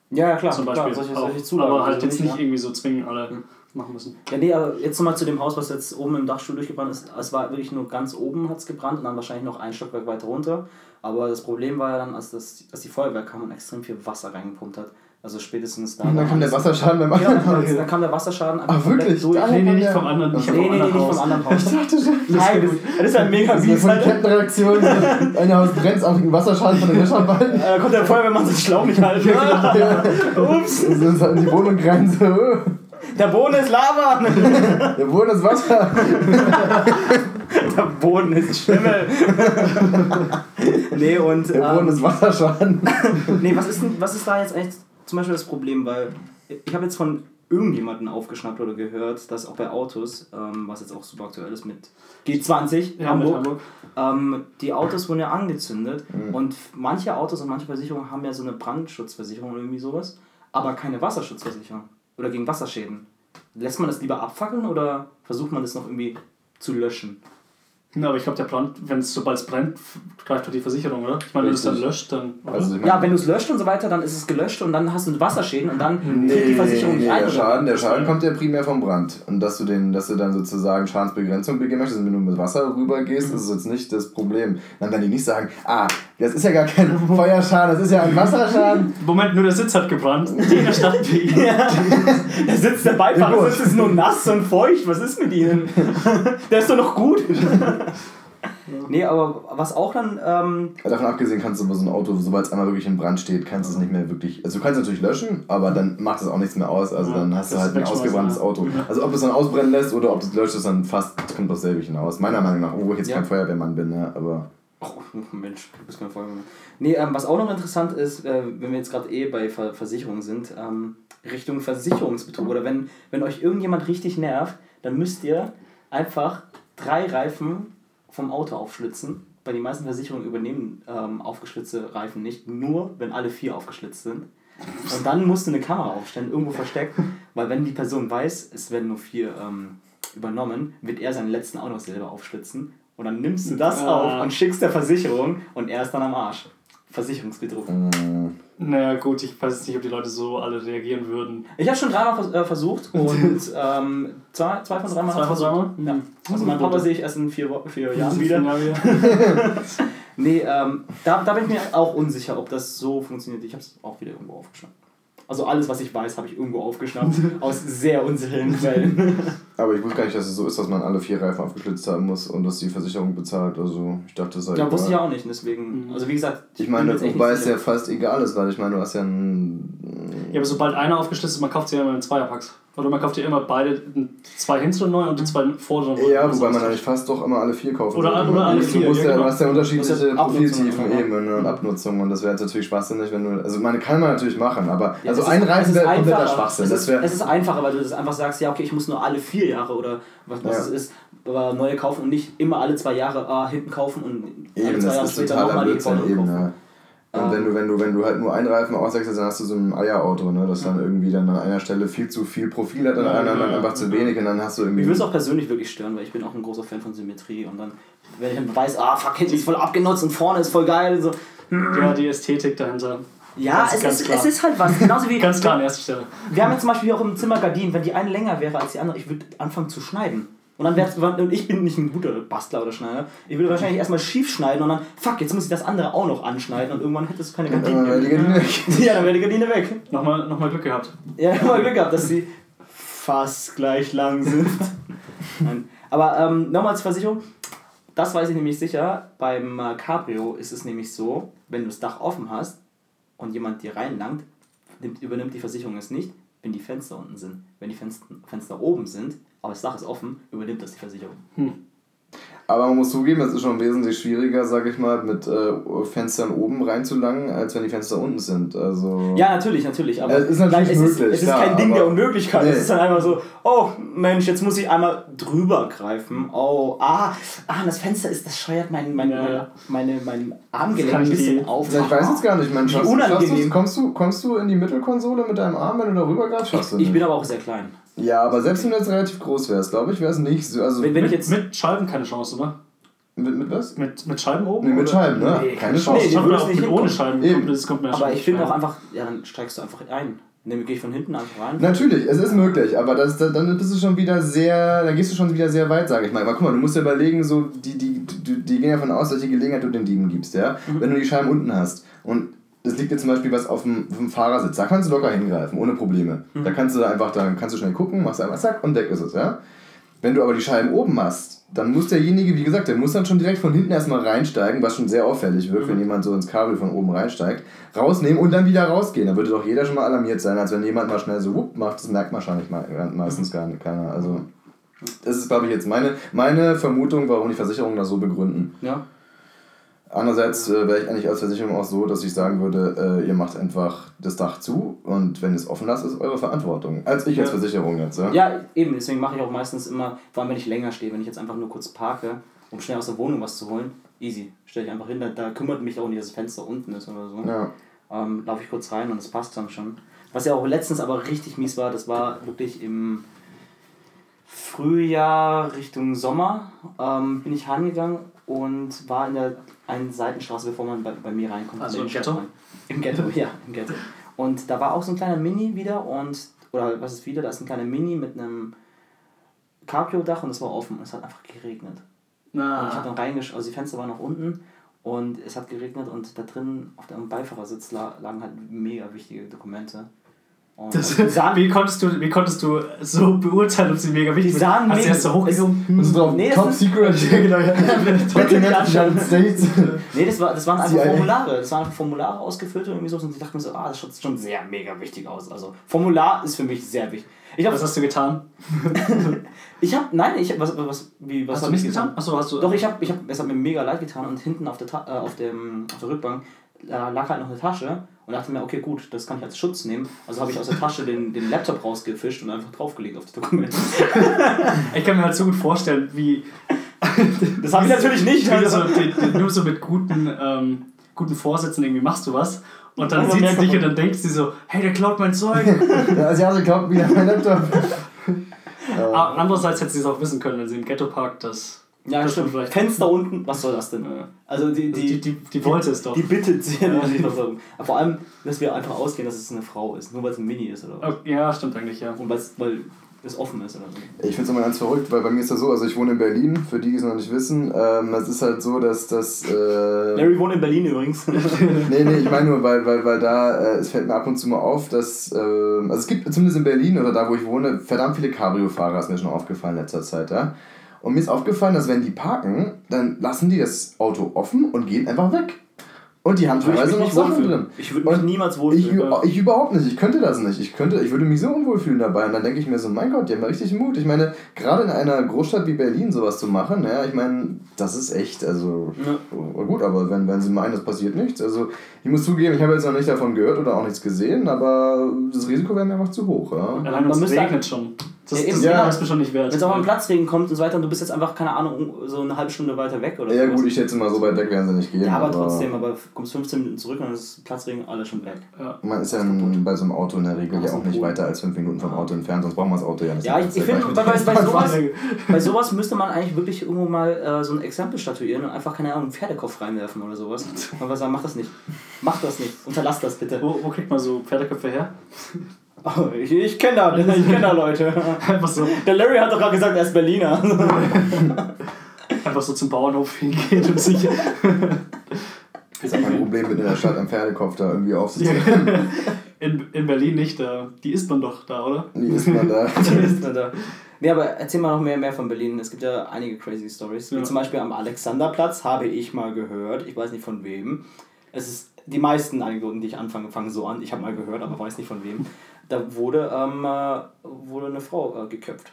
Ja, ja, klar. zum Beispiel. Klar, solche, solche Zulagen. aber halt also jetzt nicht ja. irgendwie so zwingen alle machen müssen. Ja, nee, aber jetzt nochmal zu dem Haus, was jetzt oben im Dachstuhl durchgebrannt ist. Es war wirklich nur ganz oben hat es gebrannt und dann wahrscheinlich noch ein Stockwerk weiter runter. Aber das Problem war ja dann, als, das, als die Feuerwehr kam und extrem viel Wasser reingepumpt hat. Also spätestens da. Und dann kam der Wasserschaden beim Ja, anderen dann, dann kam der Wasserschaden einfach Ach, wirklich? durch. Nee, nee, nicht der- vom anderen. Ich Nee, nee, nee, nicht vom anderen Haus. Ich dachte schon. [LAUGHS] Nein, das, das ist ein mega Das ist mies, eine Alter. Kettenreaktion. [LAUGHS] Ein Haus brennt, auch ein Wasserschaden von den Löscharbeiten. Äh, Da kommt der Feuerwehrmann so Schlauch nicht halten. Ja. Ups. Und sind halt in die Wohnung oh. Der Boden ist Lava! Der Boden ist Wasser. [LAUGHS] Der Boden ist Schimmel! [LAUGHS] nee, und. Der Boden ähm, ist Wasserschaden. [LAUGHS] nee, was ist, denn, was ist da jetzt eigentlich zum Beispiel das Problem? Weil ich habe jetzt von irgendjemanden aufgeschnappt oder gehört, dass auch bei Autos, ähm, was jetzt auch super aktuell ist mit G20 Ja, mit Hamburg, Hamburg. Ähm, die Autos wurden ja angezündet Mhm. und manche Autos und manche Versicherungen haben ja so eine Brandschutzversicherung oder irgendwie sowas, aber keine Wasserschutzversicherung oder gegen Wasserschäden. Lässt man das lieber abfackeln oder versucht man das noch irgendwie zu löschen? Ja, aber ich glaube, der Brand, wenn es sobald es brennt, greift doch die Versicherung, oder? Ich meine, wenn du es dann löscht, dann. Also, ich Ja, wenn du es löscht und so weiter, dann ist es gelöscht und dann hast du Wasserschäden und dann kriegt die Versicherung nee, nicht ein. der? Schaden, der Schaden kommt ja primär vom Brand. Und dass du, den, dass du dann sozusagen Schadensbegrenzung begehen möchtest, wenn du mit Wasser rübergehst, ist jetzt nicht das Problem. Dann werden die nicht sagen, ah, das ist ja gar kein [LAUGHS] Feuerschaden, das ist ja ein Wasserschaden. Moment, nur der Sitz hat gebrannt. Erstatten wir ihm. Der Sitz, der Beifahrersitz ist nur nass und feucht. Was ist mit ihnen? [LAUGHS] Der ist doch noch gut. [LAUGHS] nee, aber was auch dann, ähm, Davon abgesehen kannst du aber so ein Auto, sobald es einmal wirklich in Brand steht, kannst du es nicht mehr wirklich. Also du kannst es natürlich löschen, aber dann macht es auch nichts mehr aus. Also Ja, dann hast du halt ein ausgebranntes ja. Auto. Ja. Also ob du es dann ausbrennen lässt oder ob du es löscht, ist dann fast, kommt dasselbe hinaus. Meiner Meinung nach, obwohl ich jetzt Ja. kein Feuerwehrmann bin, ne? aber. Oh, [LAUGHS] Mensch, du bist kein Feuerwehrmann. Nee, ähm, was auch noch interessant ist, äh, wenn wir jetzt gerade eh bei Ver Versicherungen sind, ähm, Richtung Versicherungsbetrug oder wenn, wenn euch irgendjemand richtig nervt, dann müsst ihr einfach drei Reifen vom Auto aufschlitzen, weil die meisten Versicherungen übernehmen ähm, aufgeschlitzte Reifen nicht, nur wenn alle vier aufgeschlitzt sind. Und dann musst du eine Kamera aufstellen, irgendwo versteckt, weil wenn die Person weiß, es werden nur vier ähm, übernommen, wird er seinen letzten auch noch selber aufschlitzen. Und dann nimmst du das Ah. auf und schickst der Versicherung und er ist dann am Arsch. Versicherungsbetrug. mm, Naja, gut, ich weiß jetzt nicht, ob die Leute so alle reagieren würden. Ich habe schon dreimal vers äh, versucht und [LAUGHS] ähm, zwei, zwei von drei Mal. Zwei von drei Mal? Ja. Mhm. Also mein Papa sehe ich erst in vier, vier Jahren wieder. wieder. [LAUGHS] Nee, ähm, da, da bin ich mir auch unsicher, ob das so funktioniert. Ich habe es auch wieder irgendwo aufgeschnappt. Also alles, was ich weiß, habe ich irgendwo aufgeschnappt. [LAUGHS] aus sehr unsicheren Quellen. [LAUGHS] Aber ich wusste gar nicht, dass es so ist, dass man alle vier Reifen aufgeschlitzt haben muss und dass die Versicherung bezahlt. Also ich dachte, das sei ja, wusste ich egal. auch nicht. Deswegen, also wie gesagt, Ich bin meine, wobei es ja fast egal ist, weil ich meine, du hast ja ein. Ja, aber sobald einer aufgeschlitzt ist, man kauft sie ja immer in Zweierpacks. Oder man kauft ja immer beide, zwei hinteren neu und die zwei vorderen. Ja, wobei man eigentlich fast doch immer alle vier kaufen Oder- oder alle Du vier, musst ja, ja, genau. du hast ja unterschiedliche Du Profiltiefen eben und Abnutzungen und das wäre jetzt natürlich schwachsinnig, wenn du. Also man kann man natürlich machen, aber Ja, also ein Reifen ist wäre kompletter. Schwachsinn. Es Das ist, es ist einfacher, weil du das einfach sagst, ja, okay, ich muss nur alle vier Jahre oder was, was Ja. es ist, aber neue kaufen und nicht immer alle zwei Jahre ah, hinten kaufen und alle Eben, zwei Jahre später nochmal die eben, kaufen. Und Ähm. wenn du, wenn du, wenn du halt nur einen Reifen auswechselst, dann hast du so ein Eierauto, ne? Das dann irgendwie dann an einer Stelle viel zu viel Profil hat, an Ja, einer anderen ja, einfach zu ja. wenig und dann hast du irgendwie. Mich würde es auch persönlich wirklich stören, weil ich bin auch ein großer Fan von Symmetrie und dann, wenn ich dann weiß, ah, fuck, hinten ist voll abgenutzt und vorne ist voll geil, so. Ja, die Ästhetik dahinter. Ja, Ganz- es, ganz ist, klar. es ist halt was, genauso wie, [LAUGHS] Ganz klar an erster Stelle. wir haben jetzt zum Beispiel hier auch im Zimmer Gardinen, wenn die eine länger wäre als die andere, ich würde anfangen zu schneiden. Und dann wär's, und ich bin nicht ein guter Bastler oder Schneider. Ich würde wahrscheinlich erstmal schief schneiden und dann, fuck, jetzt muss ich das andere auch noch anschneiden und irgendwann hättest du keine Ja, Gardinen dann wäre die mehr. Gardine weg. [LAUGHS] Ja, dann wäre die Gardine weg. Nochmal, nochmal Glück gehabt. Ja, ich habe mal Glück gehabt, dass sie fast gleich lang sind. [LAUGHS] Nein. Aber ähm, nochmal zur Versicherung. Das weiß ich nämlich sicher. Beim äh, Cabrio ist es nämlich so, wenn du das Dach offen hast und jemand dir reinlangt, nimmt, übernimmt die Versicherung es nicht, wenn die Fenster unten sind. Wenn die Fenster, Fenster oben sind, aber das Dach ist offen, übernimmt das die Versicherung. Aber man muss zugeben, es ist schon wesentlich schwieriger, sag ich mal, mit äh, Fenstern oben reinzulangen, als wenn die Fenster unten sind. Also. Ja, natürlich, natürlich. Aber Es ist natürlich es ist, möglich, es ist klar, kein Ding der Unmöglichkeit. Nee. Es ist dann einfach so, oh Mensch, jetzt muss ich einmal drüber greifen. Oh, ah, ah das Fenster ist, das scheuert mein, mein, Ja, meine, mein Armgelenk ein ich bisschen die- auf. Ich weiß jetzt gar nicht, Mensch, Wie schaffst unangenehm. du, kommst, du, kommst du in die Mittelkonsole mit deinem Arm, wenn du darüber greifst? Schaffst du Ich nicht. bin aber auch sehr klein. Ja, aber selbst wenn du jetzt relativ groß wärst, glaube ich, wäre es nicht so. Also Wenn, wenn ich Mit, jetzt. mit Scheiben keine Chance, oder? mit, mit was? Mit, mit Scheiben oben? Nee, mit? Scheiben, ne? Nee, Keine Chance. Nee, wir würdest auch nicht mit ohne. Scheiben. Eben. Kommt, das kommt mir aber ich finde auch einfach, ja, dann steigst du einfach ein. Dann gehe ich von hinten einfach rein. Natürlich, es ist möglich, aber das, da- dann bist du schon wieder sehr, da gehst du schon wieder sehr weit, sage ich mal. Aber guck mal, du musst dir überlegen, so, die, die, die, die gehen davon aus, welche Gelegenheit du den Dieben gibst, ja? Wenn du die Scheiben unten hast und es liegt jetzt zum Beispiel was auf dem, auf dem Fahrersitz, da kannst du locker hingreifen, ohne Probleme. Da kannst du da einfach, da kannst du schnell gucken, machst einfach zack und weg ist es, ja? Wenn du aber die Scheiben oben hast, dann muss derjenige, wie gesagt, der muss dann schon direkt von hinten erstmal reinsteigen, was schon sehr auffällig wirkt, wenn jemand so ins Kabel von oben reinsteigt, rausnehmen und dann wieder rausgehen. Da würde doch jeder schon mal alarmiert sein, als wenn jemand mal schnell so wupp macht. Das merkt wahrscheinlich me- meistens gar nicht keiner. Also, das ist, glaube ich, jetzt meine, meine Vermutung, warum die Versicherungen das so begründen. Ja. Andererseits äh, wäre ich eigentlich als Versicherung auch so, dass ich sagen würde, äh, ihr macht einfach das Dach zu und wenn ihr es offen lasst, ist eure Verantwortung. Als ich als Ja. Versicherung jetzt. Ja? Ja, eben, deswegen mache ich auch meistens immer, vor allem wenn ich länger stehe, wenn ich jetzt einfach nur kurz parke, um schnell aus der Wohnung was zu holen, easy. Stelle ich einfach hin, da, da kümmert mich auch nicht, dass das Fenster unten ist oder so. Ja. Ähm, Laufe ich kurz rein und es passt dann schon. Was ja auch letztens aber richtig mies war, das war wirklich im Frühjahr Richtung Sommer, ähm, bin ich heimgegangen und war in der einen Seitenstraße, bevor man bei, bei mir reinkommt. Also im Ghetto? Rein. Im Ghetto, [LAUGHS] ja, im Ghetto. Und da war auch so ein kleiner Mini wieder und, oder was ist wieder, da ist ein kleiner Mini mit einem Cabrio-Dach und es war offen und es hat einfach geregnet. Und ich habe dann reingesch also die Fenster waren nach unten und es hat geregnet und da drin auf dem Beifahrersitz la lagen halt mega wichtige Dokumente. Das, die sahen, wie, konntest du, wie konntest du so beurteilen, ob sie mega wichtig die sind? sahen Hast du mega erst so hochgezogen? Und so drauf, Nee, das Top Secret. [LAUGHS] genau, ja. [LAUGHS] States. Nee, das, war, das waren einfach alle- Formulare. Das waren einfach Formulare ausgefüllt und irgendwie so. Und ich dachte mir so, ah, das schaut schon sehr mega wichtig aus. Also Formular ist für mich sehr wichtig. Ich habe, Was hast du getan? [LAUGHS] ich habe, nein, ich habe, was, was, wie, was Hast hab du ich nichts getan? Achso, hast du. Doch, ich habe, ich hab, es hat mir mega leid getan und hinten auf der, Ta äh, auf, dem, auf der Rückbank äh, lag halt noch eine Tasche und dachte mir, okay, gut, das kann ich als Schutz nehmen. Also habe ich aus der Tasche den, den Laptop rausgefischt und einfach draufgelegt auf die Dokumente. [LAUGHS] Ich kann mir halt so gut vorstellen, wie. Das habe ich natürlich nicht. Wie du so, Also. die, die, nur so mit guten, ähm, guten Vorsätzen irgendwie machst du was. Und dann sieht sie dich und dann denkt sie so, hey, der klaut mein Zeug. [LAUGHS] Der Asiate glaubt wieder mein Laptop. Aber [LAUGHS] andererseits hätte sie es auch wissen können, wenn sie im Ghetto parkt, dass. Ja, das stimmt. vielleicht- Fenster unten, was soll das denn? Ja. Also die, Die, die, die, wollte es doch. Die bittet die Versorgung. Aber vor allem, dass wir einfach ausgehen, dass es eine Frau ist, nur weil es ein Mini ist oder was. Ja, stimmt eigentlich, ja. Und weil es offen ist oder so. Ich finde es immer ganz verrückt, weil bei mir ist das so, also ich wohne in Berlin, für die, die es noch nicht wissen. Ähm, es ist halt so, dass das. Äh, Larry wohnt in Berlin übrigens. [LAUGHS] nee, nee, ich meine nur, weil, weil, weil da, äh, es fällt mir ab und zu mal auf, dass, äh, also es gibt zumindest in Berlin oder da, wo ich wohne, verdammt viele Cabrio-Fahrer, ist mir schon aufgefallen in letzter Zeit, ja. Und mir ist aufgefallen, dass wenn die parken, dann lassen die das Auto offen und gehen einfach weg. Und die haben ich teilweise noch nicht Sachen wohlfühlen. drin. Ich würde mich Und niemals Ich, wohlfühlen. ich überhaupt nicht, ich könnte das nicht. Ich, könnte, ich würde mich so unwohl fühlen dabei. Und dann denke ich mir so, mein Gott, die haben ja richtig Mut. Ich meine, gerade in einer Großstadt wie Berlin sowas zu machen, ja, ich meine, das ist echt, also Ja. oh, gut, aber wenn, wenn sie meinen, es passiert nichts. Also ich muss zugeben, ich habe jetzt noch nicht davon gehört oder auch nichts gesehen, aber das Risiko wäre mir einfach zu hoch. Ja. Allein Man es müsste- regnet schon. Das, Ja, das eben, ja, ja. ist mir schon nicht wert. Wenn es auch mal ein Platzregen kommt und so weiter und du bist jetzt einfach, keine Ahnung, so eine halbe Stunde weiter weg oder Ja sowas. gut, ich schätze mal, so weit weg werden sie nicht gehen. Ja, aber trotzdem, aber kommst 15 Minuten zurück und dann ist Platzregen alles schon weg. Ja. Man ist ja in, bei so einem Auto in der Regel ja so auch nicht weiter als fünf Minuten vom Auto entfernt, sonst braucht man das Auto ja nicht. Ja, ich, ich finde, bei, bei, [LAUGHS] sowas, bei sowas müsste man eigentlich wirklich irgendwo mal äh, so ein Exempel statuieren und einfach, keine Ahnung, einen Pferdekopf reinwerfen oder sowas. [LAUGHS] Und was sagen, mach das nicht. Mach das nicht. Unterlass das bitte. Wo, wo kriegt man so Pferdeköpfe her? Oh, ich ich kenne da, ich kenn da Leute. [LAUGHS] Einfach so, Der Larry hat doch gerade gesagt, er ist Berliner. [LAUGHS] einfach so zum Bauernhof hingehen und sich. [LAUGHS] Ich habe kein Problem mit in der Stadt am Pferdekopf da irgendwie aufsitzen. in, in Berlin nicht, da, die isst man doch da, oder? Wie ist man da? ist man da. Nee, aber erzähl mal noch mehr, mehr von Berlin. Es gibt ja einige crazy Stories. Wie Ja. zum Beispiel am Alexanderplatz habe ich mal gehört, ich weiß nicht von wem. Es ist die meisten Anekdoten, die ich anfange, fangen so an. Ich habe mal gehört, aber weiß nicht von wem. Da wurde, ähm, äh, wurde eine Frau äh, geköpft.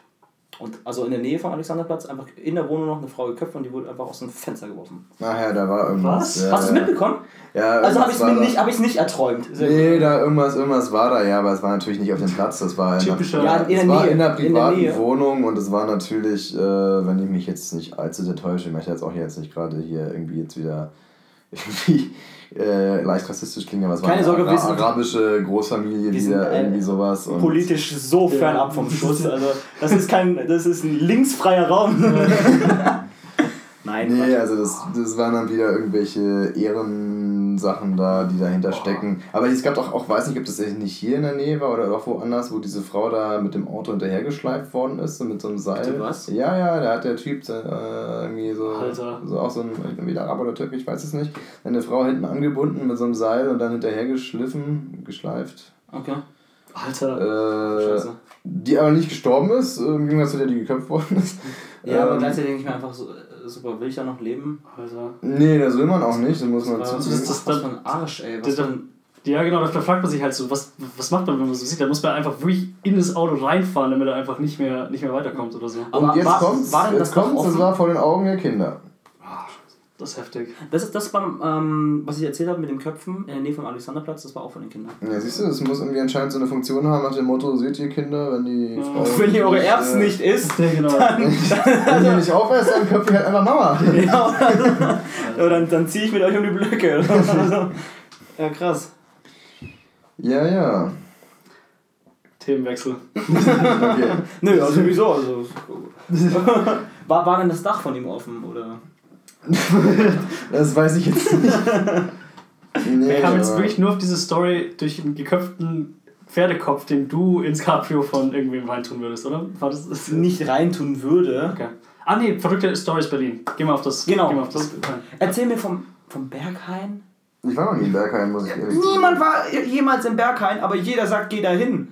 Und also in der Nähe vom Alexanderplatz, einfach in der Wohnung noch eine Frau geköpft und die wurde einfach aus dem Fenster geworfen. Nachher, da war irgendwas. Was? Ja, Hast du es ja. mitbekommen? Ja, Also habe ich es nicht, hab ich's nicht erträumt. Sehr Nee, gut. da irgendwas, irgendwas war da, ja, aber es war natürlich nicht auf dem Platz, das war in Typischer- Ja, in der es war Nähe, in einer in der privaten Nähe. Wohnung und es war natürlich, äh, wenn ich mich jetzt nicht allzu sehr täusche, ich möchte jetzt auch hier jetzt nicht gerade hier irgendwie jetzt wieder irgendwie [LAUGHS] äh, leicht rassistisch klingen, aber es war Keine eine Sorge, sind- arabische Großfamilie, die da äh, irgendwie sowas und Politisch so Ja. fernab vom [LAUGHS] Schuss. Also das ist kein, das ist ein linksfreier Raum. [LAUGHS] Nein, Nee, also das, das waren dann wieder irgendwelche Ehrensachen da, die dahinter stecken. Aber es gab doch auch, weiß nicht, ob das nicht hier in der Nähe war oder doch woanders, wo diese Frau da mit dem Auto hinterhergeschleift worden ist, so mit so einem Seil. Bitte was? Ja, ja, da hat der Typ äh, irgendwie so, Alter. so auch so ein, entweder Arab oder Türk, ich weiß es nicht, eine Frau hinten angebunden mit so einem Seil und dann hinterhergeschliffen, geschleift. Okay. Alter. Äh, Scheiße. die aber nicht gestorben ist, im Gegensatz zu der, die geköpft worden ist. Ja, aber Ähm, gleichzeitig denke ich mir einfach so, super, will ich da noch leben? Alter. Nee, das will man auch nicht, das muss man zugeben. das- was für ein Arsch, ey. Was ein, Ja, genau, da fragt man sich halt so, was, was macht man, wenn man so sieht? Da muss man einfach wirklich in das Auto reinfahren, damit er einfach nicht mehr, nicht mehr weiterkommt oder so. Aber Und jetzt war- kommt's, war denn jetzt das kommt's, das war vor den Augen der Kinder. Das ist heftig. das ist das beim, ähm, was ich erzählt habe mit den Köpfen in der Nähe vom Alexanderplatz, das war auch von den Kindern. Ja, siehst du, das muss irgendwie anscheinend so eine Funktion haben nach dem Motto, seht ihr Kinder, wenn die Frau... Wenn ihr eure Erbsen äh, nicht isst, [LAUGHS] Ja, genau. [LAUGHS] Wenn ihr nicht aufhört, dann köpft ihr halt einfach Mama. [LAUGHS] ja, oder dann, dann ziehe ich mit euch um die Blöcke. oder so. ja, krass. Ja, ja. Themenwechsel. Okay. Nö, also sowieso. Also, war, war denn das Dach von ihm offen? Oder? [LAUGHS] Das weiß ich jetzt nicht. [LAUGHS] Nee, Wir kamen jetzt wirklich nur auf diese Story durch einen geköpften Pferdekopf, den du ins Cabrio von irgendwem reintun würdest, oder? War das, das Nicht reintun würde. Okay. Ah nee, verrückte Stories Berlin. Gehen wir auf das. Genau. Gehen wir auf das. Erzähl mir vom, vom Berghain. Ich war noch nie in Bergheim, muss ich ehrlich sagen. Niemand war jemals im Berghain, aber jeder sagt, geh da hin.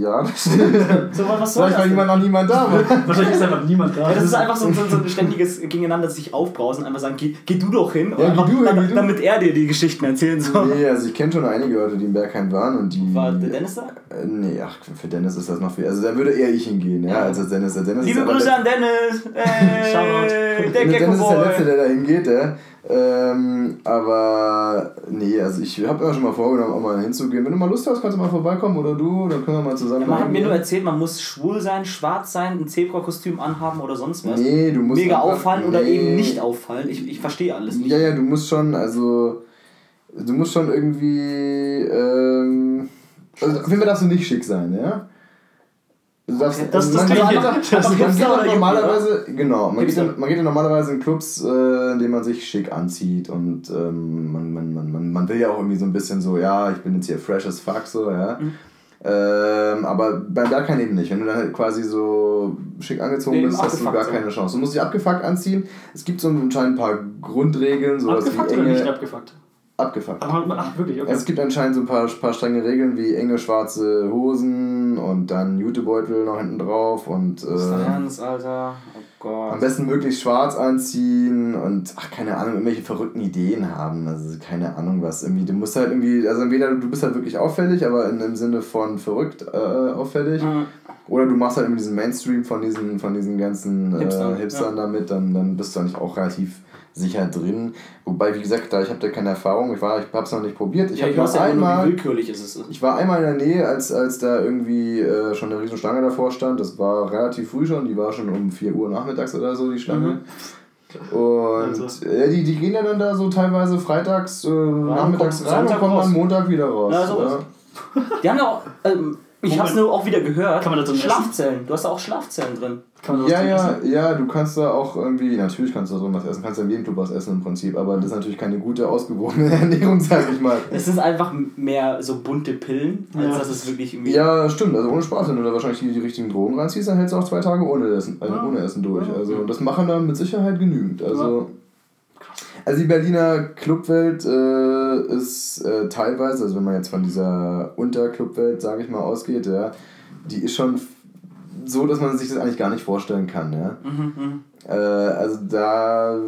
Ja, das [LAUGHS] stimmt. So, was soll Vielleicht war noch niemand da. aber- Wahrscheinlich ist einfach niemand da. Ja, das ist einfach so, so, so ein ständiges Gegeneinander sich aufbrausen, einfach sagen, geh, geh du doch hin, Ja, geh du hin, damit, geh du. damit er dir die Geschichten erzählen soll. Nee, also ich kenne schon einige Leute, die in Bergheim waren und die. War der Dennis da? Äh, nee, ach, für Dennis ist das noch viel. Also da würde eher ich hingehen, ja, als als Dennis. [LAUGHS] Der Dennis Liebe Grüße der, an Dennis! Ey, Shoutout. der der Dennis ist der Letzte, der da hingeht, ja. Ähm, aber nee, also ich habe mir schon mal vorgenommen, auch mal hinzugehen. Wenn du mal Lust hast, kannst du mal vorbeikommen oder du, dann können wir mal zusammen. Man hat mir nur erzählt, man muss schwul sein, schwarz sein, ein Zebra-Kostüm anhaben oder sonst was. Nee, du musst. Mega auffallen oder nee. eben nicht auffallen. Ich, ich verstehe alles nicht. Ja, ja, du musst schon, also. Du musst schon irgendwie. Ähm, also auf jeden Fall darfst du nicht schick sein, ja? Darfst, Okay, das- das man, ja- doch- das man geht Hipster doch oder normalerweise, genau, man geht, ja, man geht ja normalerweise in Clubs, äh, in denen man sich schick anzieht und ähm, man, man, man, man, man will ja auch irgendwie so ein bisschen so, ja, ich bin jetzt hier fresh as fuck, so, ja. Mhm. Ähm, aber beim Berghain eben nicht. Wenn du dann halt quasi so schick angezogen Nee, bist, hast du gar sein. keine Chance. Du musst dich abgefuckt anziehen. Es gibt so anscheinend ein paar Grundregeln, sowas abgefuckt wie oder enge, nicht abgefuckt? Abgefuckt. Ach, ach wirklich, okay. Es gibt anscheinend so ein paar, paar strenge Regeln wie enge schwarze Hosen und dann Jutebeutel noch hinten drauf und äh, Ernst, Alter? Oh Gott. am besten möglichst schwarz anziehen und ach keine Ahnung, irgendwelche verrückten Ideen haben. Also keine Ahnung was. Irgendwie, du musst halt irgendwie, also entweder du bist halt wirklich auffällig, aber in, im Sinne von verrückt äh, auffällig. Mhm. Oder du machst halt irgendwie diesen Mainstream von diesen, von diesen ganzen äh, Hipstern, Hipstern, ja. damit, dann, dann bist du eigentlich auch relativ sicher drin. Wobei, wie gesagt, da ich habe da keine Erfahrung, ich, war, ich habe es noch nicht probiert. Ich Ja, ich weiß nur ja immer nur, einmal, wie willkürlich ist es. ich war einmal in der Nähe, als, als da irgendwie äh, schon eine riesen Schlange davor stand. Das war relativ früh schon, die war schon um 4 Uhr nachmittags oder so, die Schlange. Und Also. äh, die, die gehen ja dann da so teilweise freitags, äh, nachmittags rein und kommen dann Montag wieder raus. Ja, so Die haben ja auch, ähm, ich hab's nur auch wieder gehört, Kann man da drin Schlafzellen. Du hast da auch Schlafzellen drin. Kann man Ja, drin ja, essen? ja, du kannst da auch irgendwie, natürlich kannst du da drin was essen, kannst ja in jedem Club was essen im Prinzip, aber das ist natürlich keine gute, ausgewogene [LAUGHS] Ernährung, sag ich mal. Es ist einfach mehr so bunte Pillen, als Ja. dass es wirklich irgendwie. Ja, stimmt, also ohne Spaß, wenn du da wahrscheinlich die, die richtigen Drogen reinziehst, dann hältst du auch zwei Tage ohne Essen, also Ja. ohne Essen durch. Ja. Also das machen da mit Sicherheit genügend. Also, also die Berliner Clubwelt äh, ist äh, teilweise, also wenn man jetzt von dieser Unterclubwelt, sage ich mal, ausgeht, ja, die ist schon so, dass man sich das eigentlich gar nicht vorstellen kann. Ja? Mhm, mhm. Äh, also da.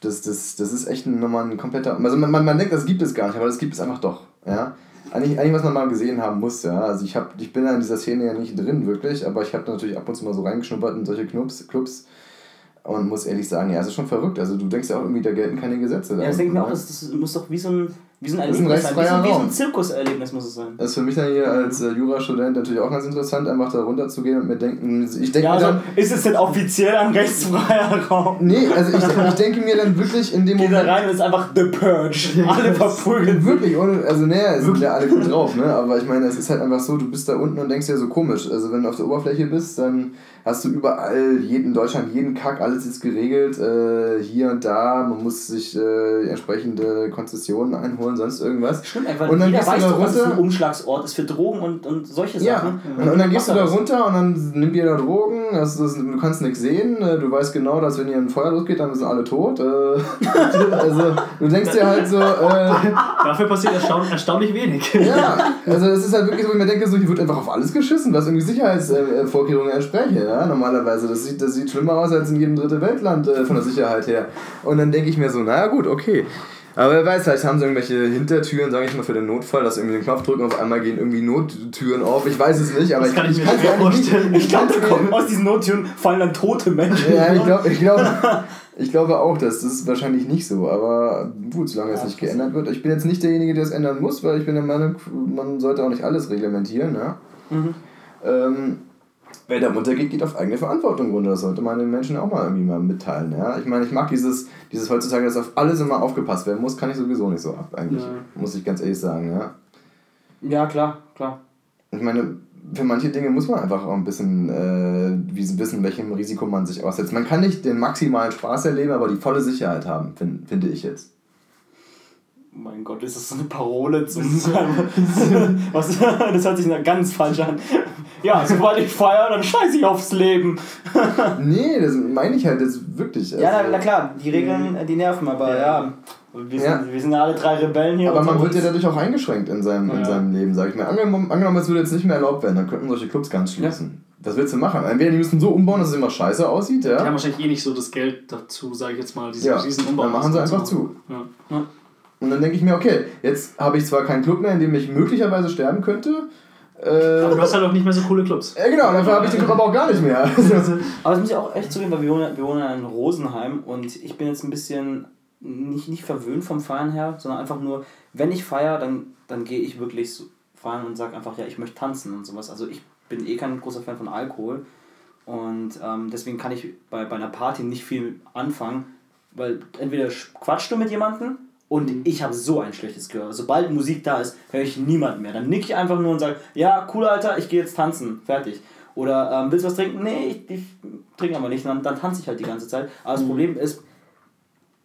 Das, das, das ist echt nochmal ein kompletter. Also man, man, man denkt, das gibt es gar nicht, aber das gibt es einfach doch. Ja? Eigentlich, eigentlich, was man mal gesehen haben muss, ja. Also ich, hab, ich bin ja in dieser Szene ja nicht drin, wirklich, aber ich habe natürlich ab und zu mal so reingeschnuppert in solche Clubs, Clubs und muss ehrlich sagen, ja, es ist schon verrückt. Also du denkst ja auch irgendwie, da gelten keine Gesetze. Ja, da das denke ich mir auch, unten, das, das muss doch wie so ein, wie so ein Erlebnis sein. Wie so, wie so ein. Zirkuserlebnis muss es sein. Das ist für mich dann hier als äh, Jurastudent natürlich auch ganz interessant, einfach da runterzugehen und mir denken, ich denke Ja, also dann, ist es denn offiziell ein rechtsfreier Raum? nee, also ich, ich denke mir dann wirklich in dem Geht da Moment, rein und ist einfach The Purge. [LAUGHS] Alle verprügelt. Wirklich, ohne, also naja, es sind ja alle gut drauf, ne? Aber ich meine, es ist halt einfach so, du bist da unten und denkst dir so komisch. Also wenn du auf der Oberfläche bist, dann hast du überall, jeden, in Deutschland, jeden Kack, alles ist geregelt, äh, hier und da, man muss sich äh, entsprechende Konzessionen einholen, sonst irgendwas. Stimmt, einfach Und dann jeder gehst du weiß da doch, dass es ein runter. Umschlagsort ist für Drogen und, und solche Ja, Sachen. und, und dann gehst du da er das. runter und dann nimmt jeder Drogen, also das, du kannst nichts sehen, äh, du weißt genau, dass wenn hier ein Feuer losgeht, dann sind alle tot. Äh, [LAUGHS] also du denkst dir halt so, äh, Dafür passiert erstaun erstaunlich wenig. [LAUGHS] ja, also es ist halt wirklich so, wo ich mir denke, so, hier wird einfach auf alles geschissen, was irgendwie Sicherheitsvorkehrungen entsprechen. Ja? Normalerweise, das sieht, das sieht schlimmer aus als in jedem dritte Weltland äh, von der Sicherheit her. Und dann denke ich mir so, naja gut, okay. Aber wer weiß, vielleicht haben sie irgendwelche Hintertüren, sage ich mal, für den Notfall, dass irgendwie den Knopf drücken, auf einmal gehen irgendwie Nottüren auf. Ich weiß es nicht, aber Das kann ich mir schwer eigentlich nicht- vorstellen. Ich glaube, kann's kommen aus diesen Nottüren fallen dann tote Menschen. ja, ich glaube ich glaub, [LAUGHS] ich glaube auch, dass das ist wahrscheinlich nicht so. Aber gut, solange es Ja, nicht das ist- geändert wird. Ich bin jetzt nicht derjenige, der es ändern muss, weil ich bin der Meinung, man sollte auch nicht alles reglementieren. Ja? Mhm. Ähm, wer da runtergeht, geht auf eigene Verantwortung runter. Das sollte man den Menschen auch mal irgendwie mal mitteilen. Ja? Ich meine, ich mag dieses, dieses heutzutage, dass auf alles immer aufgepasst werden muss, kann ich sowieso nicht so ab, eigentlich. Ja. Muss ich ganz ehrlich sagen. Ja? Ja, klar, klar. Ich meine, für manche Dinge muss man einfach auch ein bisschen äh, wissen, welchem Risiko man sich aussetzt. Man kann nicht den maximalen Spaß erleben, aber die volle Sicherheit haben, find, finde ich jetzt. Mein Gott, ist das so eine Parole zum [LAUGHS] [LAUGHS] Was? [LAUGHS] Das hört sich ganz falsch an. Ja, sobald ich feiere, dann scheiße ich aufs Leben. [LAUGHS] Nee, das meine ich halt jetzt wirklich. Ja, na, also- na klar, die Regeln, äh, die nerven, aber ja. Wir, sind, Ja. wir sind ja alle drei Rebellen hier. Aber man wird ja dadurch auch eingeschränkt in seinem, in Ja. seinem Leben, sag ich mal. Angenommen, angenommen, es würde jetzt nicht mehr erlaubt werden, dann könnten solche Clubs ganz schließen. Was willst du machen? Entweder die müssen so umbauen, dass es immer scheiße aussieht, Die haben ja. wahrscheinlich eh nicht so das Geld dazu, sage ich jetzt mal, diese Ja, riesen dann machen sie einfach zu. Ja. Und dann denke ich mir, okay, jetzt habe ich zwar keinen Club mehr, in dem ich möglicherweise sterben könnte. Äh, Aber du hast halt auch nicht mehr so coole Clubs. ja, genau, dafür habe ich den Club aber auch gar nicht mehr. [LAUGHS] Aber das muss ich auch echt zugeben, weil wir wohnen, wir wohnen in Rosenheim und ich bin jetzt ein bisschen nicht, nicht verwöhnt vom Feiern her, sondern einfach nur, wenn ich feiere, dann, dann gehe ich wirklich so feiern und sage einfach, ja, ich möchte tanzen und sowas. Also ich bin eh kein großer Fan von Alkohol und ähm, deswegen kann ich bei, bei einer Party nicht viel anfangen, weil entweder quatschst du mit jemandem und ich habe so ein schlechtes Gehör. Sobald Musik da ist, höre ich niemanden mehr. Dann nick ich einfach nur und sage, ja, cool, Alter, ich gehe jetzt tanzen. Fertig. Oder ähm, willst du was trinken? Nee, ich, ich trinke aber nicht. Dann, dann tanze ich halt die ganze Zeit. Aber das Problem ist,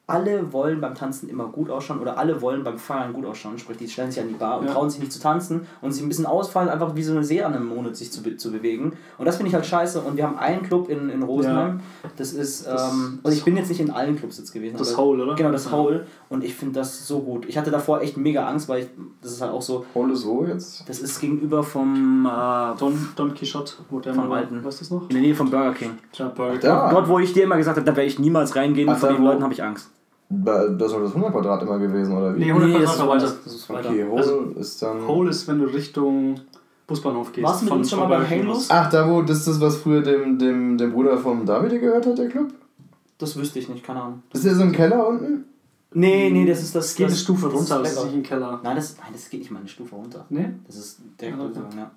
alle wollen beim Tanzen immer gut ausschauen oder alle wollen beim Feiern gut ausschauen. Sprich, die stellen sich an die Bar und Ja. trauen sich nicht zu tanzen und sich ein bisschen ausfallen, einfach wie so eine Seeanemone sich zu, be zu bewegen. Und das finde ich halt scheiße. Und wir haben einen Club in, in Rosenheim. Das ist, Das- ähm, und ich bin jetzt nicht in allen Clubs jetzt gewesen. Das Hole, oder? Genau, das Ja. Hole. Und ich finde das so gut. Ich hatte davor echt mega Angst, weil ich, das ist halt auch so, Hol es wo jetzt? das ist gegenüber vom, äh, Don, Don Quixote, wo der Vom mal war. Alten. Weißt du das noch? in der Nähe vom Burger King. Ja, Burger. Da. Dort, wo ich dir immer gesagt habe, da werde ich niemals reingehen, Ach, vor den Leuten habe ich Angst. Das soll das 100 Quadrat immer gewesen, oder wie? Nee, 100 Nee, ist Quadrat weiter. weiter. Das ist weiter. okay, Hole Also, ist dann. Hole ist, wenn du Richtung Busbahnhof gehst. Warst du mit Von- uns schon von mal beim aus. Ach, da wo, das ist das, was früher dem, dem, dem Bruder vom David gehört hat, der Club? Das wüsste ich nicht, keine Ahnung. Ist der so im Keller unten? Nee, nee, das ist das. Es geht eine das, Stufe das runter, ist das ist nicht im Keller. Nein, das, nein, das geht nicht mal eine Stufe runter. Nee? Das ist der Ja, okay. ja.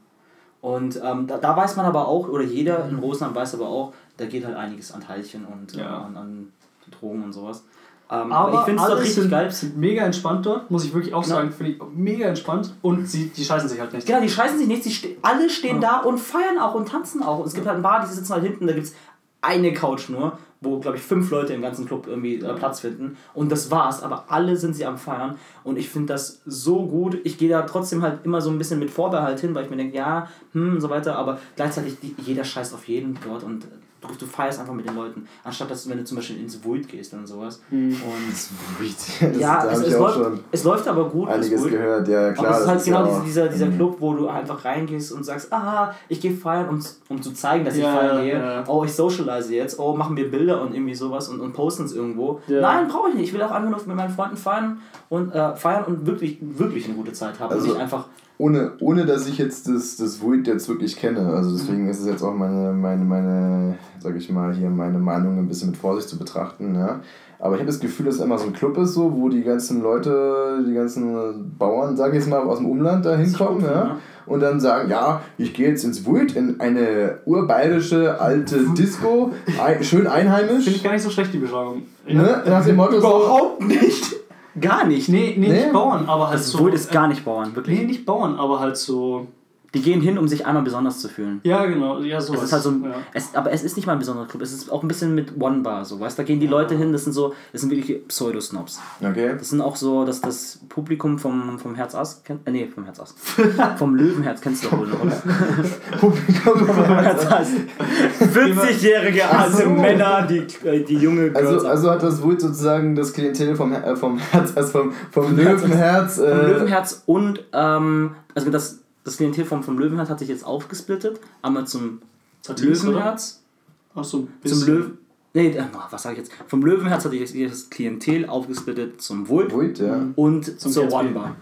Und ähm, da, da weiß man aber auch, oder jeder in Rosenheim weiß aber auch, da geht halt einiges an Teilchen und äh, Ja. an, an Drogen und sowas. Ähm, Aber ich finde es alle richtig geil. sind mega entspannt dort, muss ich wirklich auch Ja. sagen. Finde ich mega entspannt. Und sie, die scheißen sich halt nicht. Genau, die scheißen sich nicht, sie ste alle stehen Ja. da und feiern auch und tanzen auch. Und es gibt halt ein Bar, die sitzen halt hinten, da gibt es eine Couch nur, wo, glaube ich, fünf Leute im ganzen Club irgendwie äh, Platz finden. Und das war's, aber alle sind sie am Feiern. Und ich finde das so gut. Ich gehe da trotzdem halt immer so ein bisschen mit Vorbehalt hin, weil ich mir denke, ja, hm, und so weiter. Aber gleichzeitig, die, jeder scheißt auf jeden dort und du, du feierst einfach mit den Leuten. Anstatt dass du, wenn du zum Beispiel ins Void gehst und sowas. Hm. Und [LAUGHS] Das, ja, es, es, ich läuft, schon es läuft aber gut. einiges Void. gehört. Ja, klar. Aber es ist halt genau ja dieser, dieser, dieser Mhm. Club, wo du einfach reingehst und sagst, ah, ich gehe feiern, um, um zu zeigen, dass ich Ja, feiern gehe. ja. Oh, ich socialize jetzt. Oh, machen wir Bilder und irgendwie sowas und, und posten es irgendwo. Ja. Nein, brauche ich nicht. Ich will auch einfach nur mit meinen Freunden feiern und, äh, feiern und wirklich, wirklich eine gute Zeit haben. Also- und nicht einfach, Ohne, ohne dass ich jetzt das, das Void jetzt wirklich kenne. Also deswegen ist es jetzt auch meine, meine, meine, sag ich mal, hier meine Meinung ein bisschen mit Vorsicht zu betrachten. Ja. Aber ich habe das Gefühl, dass es immer so ein Club ist, so, wo die ganzen Leute, die ganzen Bauern, sag ich jetzt mal, aus dem Umland da hinkommen, ja, ja. und dann sagen, ja, ich gehe jetzt ins Void, in eine urbayerische alte [LAUGHS] Disco, ein, schön einheimisch. Finde ich gar nicht so schlecht, die Beschreibung. Ne? Nach dem Motto so, überhaupt nicht. Gar nicht. Nee, nee, Nee. nicht Bauern, aber halt Das so. Void ist gar nicht Bauern, wirklich. Nee, nicht Bauern, aber halt so. Die gehen hin, um sich einmal besonders zu fühlen. Ja, genau. Ja, sowas. Es ist halt so, ja. es, aber es ist nicht mal ein besonderer Club. Es ist auch ein bisschen mit One Bar so, weißt? Da gehen die Leute hin. Das sind so, das sind wirklich Pseudo-Snobs. Okay. Das sind auch so, dass das Publikum vom, vom Herz Ass kennt. Äh, nee, vom Herz Ass. [LAUGHS] vom Löwenherz kennst du doch wohl noch, oder? [LAUGHS] Publikum vom Herz Ass. 40-jährige alte so. Männer, die, äh, die junge Girls. Also, also hat das Wut sozusagen das Klientel vom, äh, vom Herz, also vom, vom Löwenherz. vom Äh, Löwenherz und ähm, also das, das Klientel vom, vom Löwenherz hat sich jetzt aufgesplittet. Einmal zum oder? Löwenherz, Ach so, ein zum. Löwen. Nee, äh, was sage ich jetzt? Vom Löwenherz hat sich das Klientel aufgesplittet zum Vulp Wut, ja. und Zum zur Gatsby. One Bar.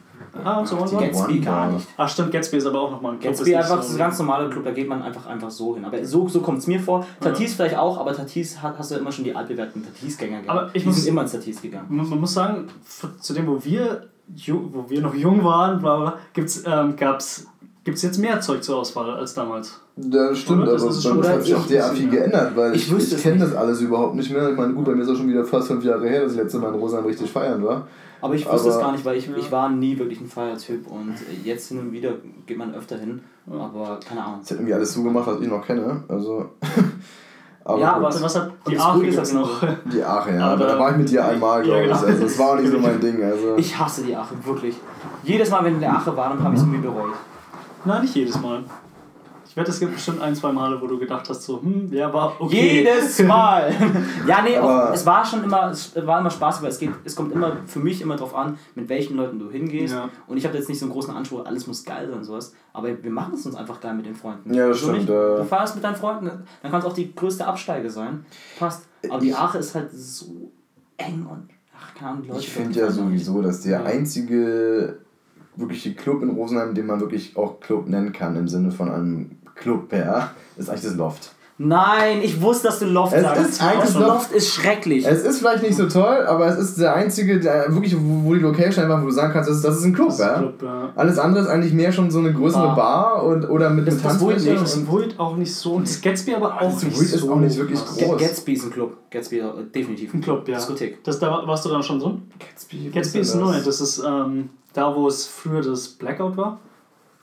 Ah, so Die One Gatsby One gar Bar. nicht. Ach stimmt, Gatsby ist aber auch nochmal ein Club. Gatsby ist einfach so- ein ganz normale Club, da geht man einfach, einfach so hin. Aber so, so kommt es mir vor. Tatis vielleicht auch, aber Tatis hat, hast du immer schon die altbewährten Tatis-Gänger gehabt. Aber ich die muss- sind immer ins Tatis gegangen. Man, man muss sagen, zu dem, wo wir, wo wir noch jung waren, bla bla, gibt's, ähm, gab's, gibt's jetzt mehr Zeug zur Auswahl als damals. Ja, das stimmt, Oder? Das aber bei uns hat sich auch derart viel geändert, weil Ich ich, ich, es kenne das alles überhaupt nicht mehr. Ich meine, gut, bei mir ist auch schon wieder fast fünf Jahre her, dass ich letzte Mal in Rosenheim richtig feiern war. Aber ich wusste es gar nicht, weil ich, ich war nie wirklich ein Feiertyp und äh, jetzt hin und wieder geht man öfter hin. Aber keine Ahnung. Das hat irgendwie alles zugemacht, was ich noch kenne. Also. [LAUGHS] aber Ja, gut. aber- was hat die Aache ist gibt's halt noch? Die Aache, ja. [LAUGHS] Aber da war ich mit dir einmal, glaube Ja, genau. ich. Also, das war auch nicht so mein [LAUGHS] Ding. Also. Ich hasse die Ache, wirklich. Jedes Mal, wenn ich in der Ache war, dann habe ich es irgendwie bereut. Nein, nicht jedes Mal. Ich wette, es gibt bestimmt ein, zwei Male, wo du gedacht hast, so, hm, ja, war okay. Jedes [LAUGHS] Mal! ja, nee, auch, es war schon immer, es war immer Spaß, weil es, geht, es kommt immer für mich immer drauf an, mit welchen Leuten du hingehst. Ja. Und ich habe jetzt nicht so einen großen Anspruch, alles muss geil sein und sowas. Aber wir machen es uns einfach geil mit den Freunden. Ja, das So stimmt, nicht? äh. Du fahrst mit deinen Freunden, dann kann es auch die größte Absteige sein. Passt. Aber die Aache ist halt so eng und ach, keine Ahnung, Leute. Ich finde ja sowieso, dass der einzige wirkliche Club in Rosenheim, den man wirklich auch Club nennen kann, im Sinne von einem Club, ja, ist eigentlich das Loft. Nein, ich wusste, dass du Loft Es sagst. ist eigentlich Das Loft. Loft ist schrecklich. Es ist vielleicht nicht so toll, aber es ist der einzige, der wirklich, wo wo die Location einfach, wo du sagen kannst, das ist, das ist ein Club, Das ist ja. ein Club, ja. Alles andere ist eigentlich mehr schon so eine größere Bar. Bar, und, oder mit Das- einem Tanzfläche. nicht, Das und- Void auch nicht so. Und das Gatsby aber auch Das nicht ist so. auch nicht wirklich groß. Gatsby ist ein Club. Gatsby äh, definitiv Ein Club, ja. Diskothek. Das, da warst du dann schon drin? Gatsby, Gatsby ist neu. das? Das ist ähm, da, wo es früher das Blackout war.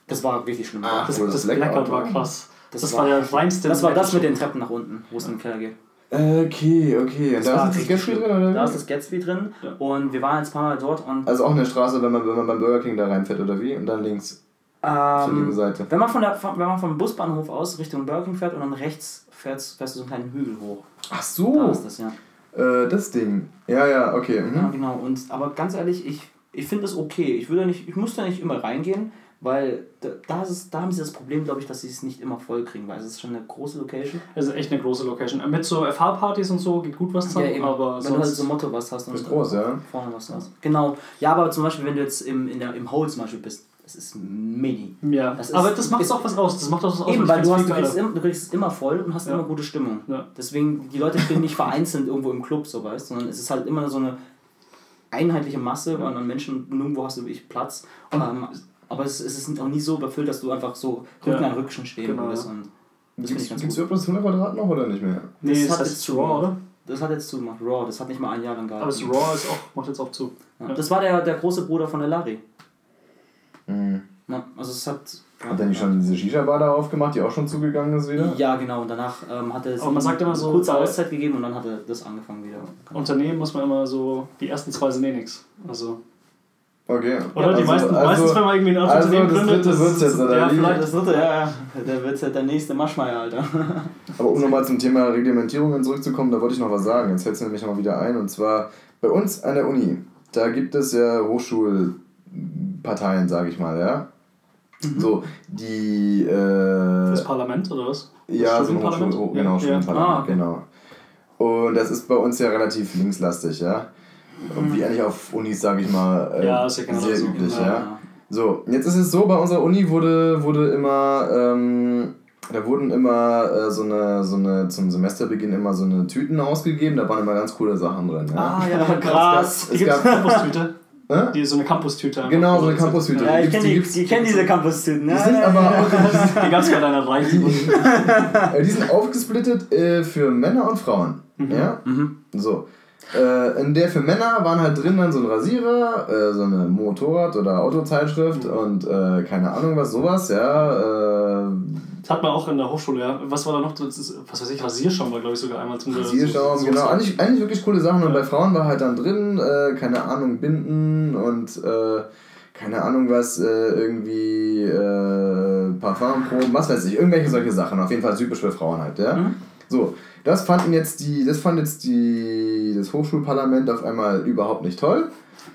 Das war richtig schlimm. Ach, Das, das, das Blackout, Blackout war krass. Das, Das war, war- der reinste. Das war das mit den Treppen nach unten, wo es in den Keller geht. Okay, okay. Und war da ist das Gatsby drin, oder? Da ist das Gatsby drin Ja. und wir waren jetzt ein paar Mal dort und Also auch eine Straße, wenn man, wenn man beim Burger King da reinfährt, oder wie? Und dann links zur linken ähm, Seite. wenn man von der von, wenn man vom Busbahnhof aus Richtung Burger King fährt und dann rechts fährst, fährst du so einen kleinen Hügel hoch. Ach Da so, ist das ja. äh, das Ding. Ja, ja, okay. Ja, Mhm. genau. Und aber ganz ehrlich, ich, ich finde es okay. Ich würde nicht, ich muss da nicht immer reingehen, weil da, da, ist es, da haben sie das Problem, glaube ich, dass sie es nicht immer voll kriegen, weil es ist schon eine große Location. Das ist echt eine große Location. Mit so FH-Partys und so geht gut was zusammen, eben. aber wenn du halt so ein Motto was hast und Ist groß, ja. vorne was hast. Genau. Ja, aber zum Beispiel, wenn du jetzt im, in der, im Hole zum Beispiel bist, das ist mini. ja, Das ist- aber das macht auch was aus. Das macht auch was aus. Eben, weil du, hast, du, kriegst, im- du kriegst es immer voll und hast Ja. immer gute Stimmung. Ja. Deswegen, die Leute stehen nicht vereinzelt irgendwo im Club, so weißt sondern es ist halt immer so eine einheitliche Masse an an Menschen, nirgendwo hast du wirklich Platz. Ähm, aber es, es ist auch nie so überfüllt, dass du einfach so Rücken Ja. an Rücken stehen Genau, würdest. ja. Und das finde Gibt ich ganz es gut. überhaupt das 100 Quadrat noch oder nicht mehr? Nee, Das das, hat heißt jetzt Raw, oder? Das hat jetzt zugemacht. Raw, das hat nicht mal ein Jahr lang gehalten. Aber das Raw ist auch, macht jetzt auch zu. ja. Das war der, der große Bruder von der Larry. Mhm. Ja, also es hat... Hat der nicht schon diese Shisha-Bar da aufgemacht, die auch schon zugegangen ist wieder? Ja, genau. Und danach ähm, hat er man sagt immer so, eine kurze Auszeit gegeben und dann hat er das angefangen wieder. Unternehmen muss man immer so, die ersten zwei sind eh nix. Also, Okay. oder? die Also- meisten, also- meistens, wenn man irgendwie ein also Unternehmen das gründet, dritte wird's jetzt, oder ja, vielleicht Das dritte, ja, ja. Der wird halt der nächste Maschmeier, Alter. [LAUGHS] Aber um nochmal zum Thema Reglementierungen zurückzukommen, da wollte ich noch was sagen. Jetzt fällt es mir nämlich nochmal wieder ein. Und zwar bei uns an der Uni, da gibt es ja Hochschulparteien, sage ich mal, ja. So, die. Äh, das Parlament oder was? ja, so ein? Hochschul oh, genau, ja. Studienparlament, Ah, okay. genau. Und das ist bei uns ja relativ linkslastig, ja. Und wie eigentlich auf Unis, sage ich mal, äh, Ja, ist ja genau sehr so. üblich, Ja, ja. So, jetzt ist es so, bei unserer Uni wurde, wurde immer, ähm, da wurden immer äh, so eine, so eine, zum Semesterbeginn immer so eine Tüten ausgegeben, da waren immer ganz coole Sachen drin. Ja? Ah, ja, [LAUGHS] Krass. Die Es gibt es gab- eine Campus-Tüte. [LAUGHS] Die, so eine Campus-Tüte. Genau, so eine Campus-Tüte. Ja, ich Die kenne die, ich kenn diese Campus-Tüten. Die Ja, sind aber auch, [LAUGHS] Die gab es bei deiner Reihe. äh, die sind aufgesplittet äh, für Männer und Frauen. Ja? Mhm. So. Äh, in der für Männer waren halt drin dann so ein Rasierer, äh, so eine Motorrad- oder Autozeitschrift und äh, keine Ahnung was, sowas, ja. Äh, Das hat man auch in der Hochschule, ja. Was war da noch? Das ist, was weiß ich, Rasierschaum war, glaube ich, sogar einmal zum Rasierschaum, so- genau. Eigentlich, eigentlich wirklich coole Sachen. Und Ja. bei Frauen war halt dann drin, äh, keine Ahnung, Binden und äh, keine Ahnung was, äh, irgendwie äh, Parfumproben, was weiß ich, irgendwelche solche Sachen. Auf jeden Fall typisch für Frauen halt, ja. Mhm. So, das fanden jetzt die, das fand jetzt die, das Hochschulparlament auf einmal überhaupt nicht toll.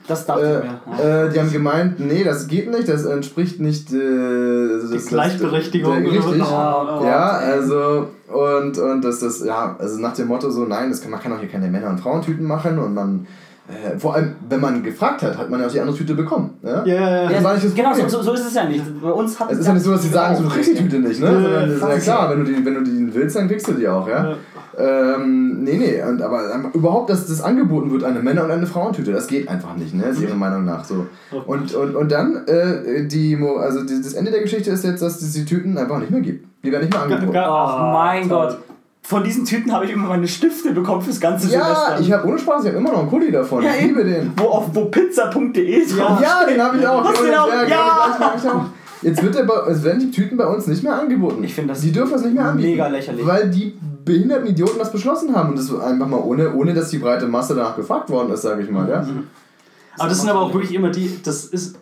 Das dachte Äh, ich mir. Ja. äh, die haben gemeint, nee, das geht nicht, das entspricht nicht äh, das, das- Gleichberechtigung. Der, richtig. Oh Gott, ja, also und und das das ja, also nach dem Motto so nein, das kann, man kann auch hier keine Männer und Frauentüten machen und man äh, vor allem wenn man gefragt hat, hat man ja auch die andere Tüte bekommen, ja? Ja, ja, ja. das war nicht das genau, so, so, ist es ja nicht. Bei uns hat Es ist ja nicht so, dass sie sagen, so, du kriegst die Tüte nicht, ne? Ja, Sondern das ist ja klar, wenn du die, wenn du die willst, dann kriegst du die auch, ja? Ja. Ähm, nee, nee, und, aber ähm, überhaupt, dass das angeboten wird, eine Männer- und eine Frauentüte, das geht einfach nicht, ne? Ist ihrer Meinung nach so. Oh Und, und, und dann, äh, die, also die, das Ende der Geschichte ist jetzt, dass es die Tüten einfach nicht mehr gibt. Die werden nicht mehr angeboten. Ach mein. Gott. Von diesen Tüten habe ich immer meine Stifte bekommen fürs ganze Ja, Semester. ich habe ohne Spaß, ich habe immer noch einen Kuli davon. Ja, ich liebe den. wo auf wo pizza.de drauf Ja, den habe ich auch. Du den Ja, auch? ja, Ja! ich auch. Jetzt wird der, bei- es werden die Tüten bei uns nicht mehr angeboten. Ich finde das Die dürfen das nicht mehr anbieten. mega lächerlich. Weil die behinderten Idioten das beschlossen haben und das einfach mal ohne, ohne dass die breite Masse danach gefragt worden ist, sage ich mal. Ja? Aber das sind aber auch wirklich immer die, das ist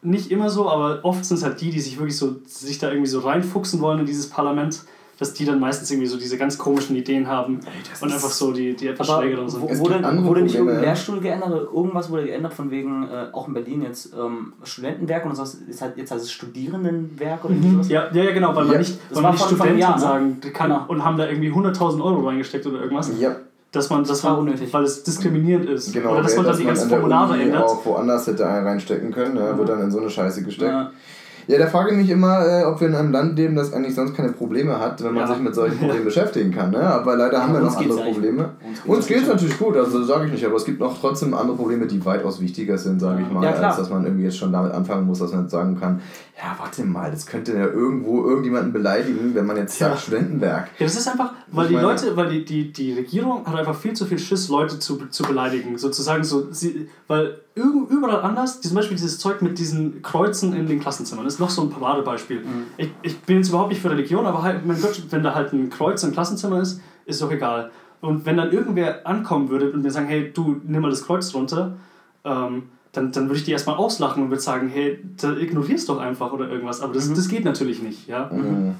nicht immer so, aber oft sind es halt die, die sich wirklich so, sich da irgendwie so reinfuchsen wollen in dieses Parlament, dass die dann meistens irgendwie so diese ganz komischen Ideen haben das und einfach so die, die etwas schrägeren sind. wo- wurde, wurde nicht irgendein ja. Lehrstuhl geändert oder irgendwas wurde geändert von wegen, äh, auch in Berlin jetzt ähm, Studentenwerk und sowas, ist halt, jetzt heißt es Studierendenwerk oder irgendwie sowas? Ja, ja, ja, genau, weil man Ja, nicht, das weil man nicht Studentin Jahr, ne? sagen kann Genau. und haben da irgendwie 100.000 Euro reingesteckt oder irgendwas. Ja, Dass man, das war man, unnötig. weil es diskriminierend ist. genau. oder dass man dann die das ganzen Formulare ändert. auch woanders hätte einen reinstecken können, ne? wird dann in so eine Scheiße gesteckt. Ja. Ja, da frage ich mich immer, äh, ob wir in einem Land leben, das eigentlich sonst keine Probleme hat, wenn man Ja. sich mit solchen Problemen beschäftigen kann. Ne? Aber leider haben wir noch andere Probleme. Uns geht es natürlich gut, also sage ich nicht, aber es gibt noch trotzdem andere Probleme, die weitaus wichtiger sind, sage ich mal, Ja, als dass man irgendwie jetzt schon damit anfangen muss, dass man jetzt sagen kann, ja, warte mal, das könnte ja irgendwo irgendjemanden beleidigen, wenn man jetzt sagt Ja. Studentenwerk. Ja, das ist einfach, weil die Leute, weil die, die, die Regierung hat einfach viel zu viel Schiss, Leute zu, zu beleidigen. Sozusagen so, sie, weil überall anders, zum Beispiel dieses Zeug mit diesen Kreuzen in den Klassenzimmern, ist noch so ein Paradebeispiel. Ich, ich bin jetzt überhaupt nicht für Religion, aber halt, mein Gott, wenn da halt ein Kreuz im Klassenzimmer ist, ist doch egal. Und wenn dann irgendwer ankommen würde und mir sagen, hey, du, nimm mal das Kreuz runter, ähm, dann, dann würde ich die erstmal auslachen und würde sagen, hey, da ignorierst doch einfach oder irgendwas. Aber das, das geht natürlich nicht, ja. Mhm.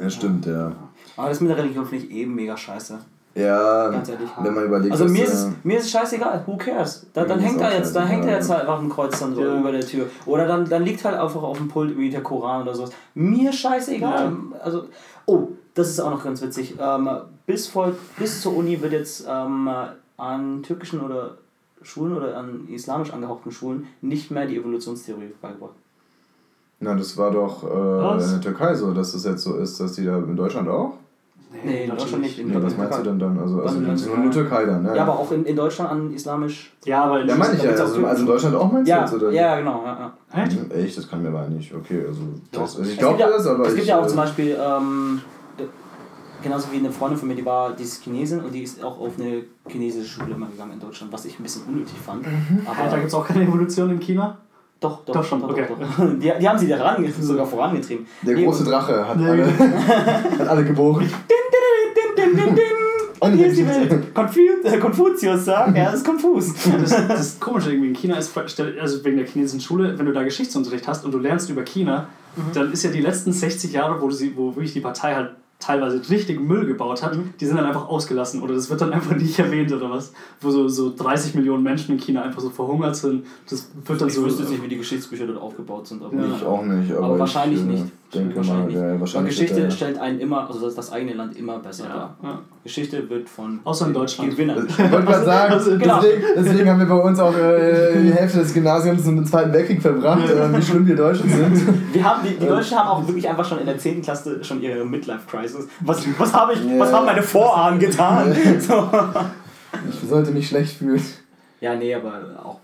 Ja, stimmt, ja. Aber das mit der Religion finde ich eben mega scheiße. Ja, Ganz ehrlich. wenn man überlegt, Also mir ist, es, mir ist es scheißegal, who cares? Da, dann hängt da jetzt, da hängt da scheißegal, jetzt ja. halt einfach ein Kreuz dann so Ja. über der Tür. Oder dann, dann liegt halt einfach auf dem Pult irgendwie der Koran oder sowas. Mir scheißegal. Also, oh, das ist auch noch ganz witzig. Ähm, bis, vor, bis zur Uni wird jetzt ähm, an türkischen oder Schulen oder an islamisch angehauchten Schulen nicht mehr die Evolutionstheorie beigebracht. na, das war doch äh, in der Türkei so, dass das jetzt so ist, dass die da in Deutschland auch? Nee, in Deutschland nicht. In Nee, was meinst du denn dann? Also, also Was- nur, nur Türkei dann, ne? Ja, aber auch in, in Deutschland an islamisch. Ja, aber Ja, meine ich ja. Also, also in Deutschland auch meinst du Ja, jetzt? Oder? ja, genau. Ja, ja. Echt? Hm, Echt? Das kann mir aber nicht. Okay, also, das, also ich Es glaube gibt ja- das, aber Es ich, gibt ja auch äh, zum Beispiel, ähm, genauso wie eine Freundin von mir, die war, die ist Chinesin und die ist auch auf eine chinesische Schule immer gegangen in Deutschland, was ich ein bisschen unnötig fand. Aber Alter, gibt es auch keine Evolution in China? Doch, doch, Doch schon, doch, okay. doch. [LAUGHS] Die, die haben sie da ran, sogar vorangetrieben. Der Nee, große Drache hat Nee. alle, [LAUGHS] hat alle geboren. Din, din, din, din. Und [LAUGHS] hier ist die Welt. Konfu äh, Konfuzius sagt, er ist konfus. Das, das Komische irgendwie in China ist, also wegen der chinesischen Schule, wenn du da Geschichtsunterricht hast und du lernst über China, dann ist ja die letzten 60 Jahre, wo, sie, wo wirklich die Partei halt teilweise richtig Müll gebaut hat, die sind dann einfach ausgelassen oder das wird dann einfach nicht erwähnt oder was. Wo so, so 30 Millionen Menschen in China einfach so verhungert sind. Das wird dann Ich so. wüsste jetzt nicht, wie die Geschichtsbücher dort aufgebaut sind. Aber Ja. Ich auch nicht, aber, Aber wahrscheinlich ich, äh, nicht. Denke wahrscheinlich mal, ja, wahrscheinlich Weil Geschichte wird stellt einen immer, also das, das eigene Land immer besser Ja, dar. ja. Geschichte wird von Außer in Deutschland. Gewinnern. Ich wollte gerade sagen, Also, genau. deswegen, deswegen haben wir bei uns auch äh, die Hälfte des Gymnasiums im Zweiten Weltkrieg verbracht, äh, wie schlimm wir Deutschen sind. Wir haben, die, die Deutschen haben auch wirklich einfach schon in der 10. Klasse schon ihre Midlife-Crisis. Was, was, habe ich, was haben meine Vorahnen getan? [LAUGHS] So. Ich sollte mich schlecht fühlen. Ja, nee, aber auch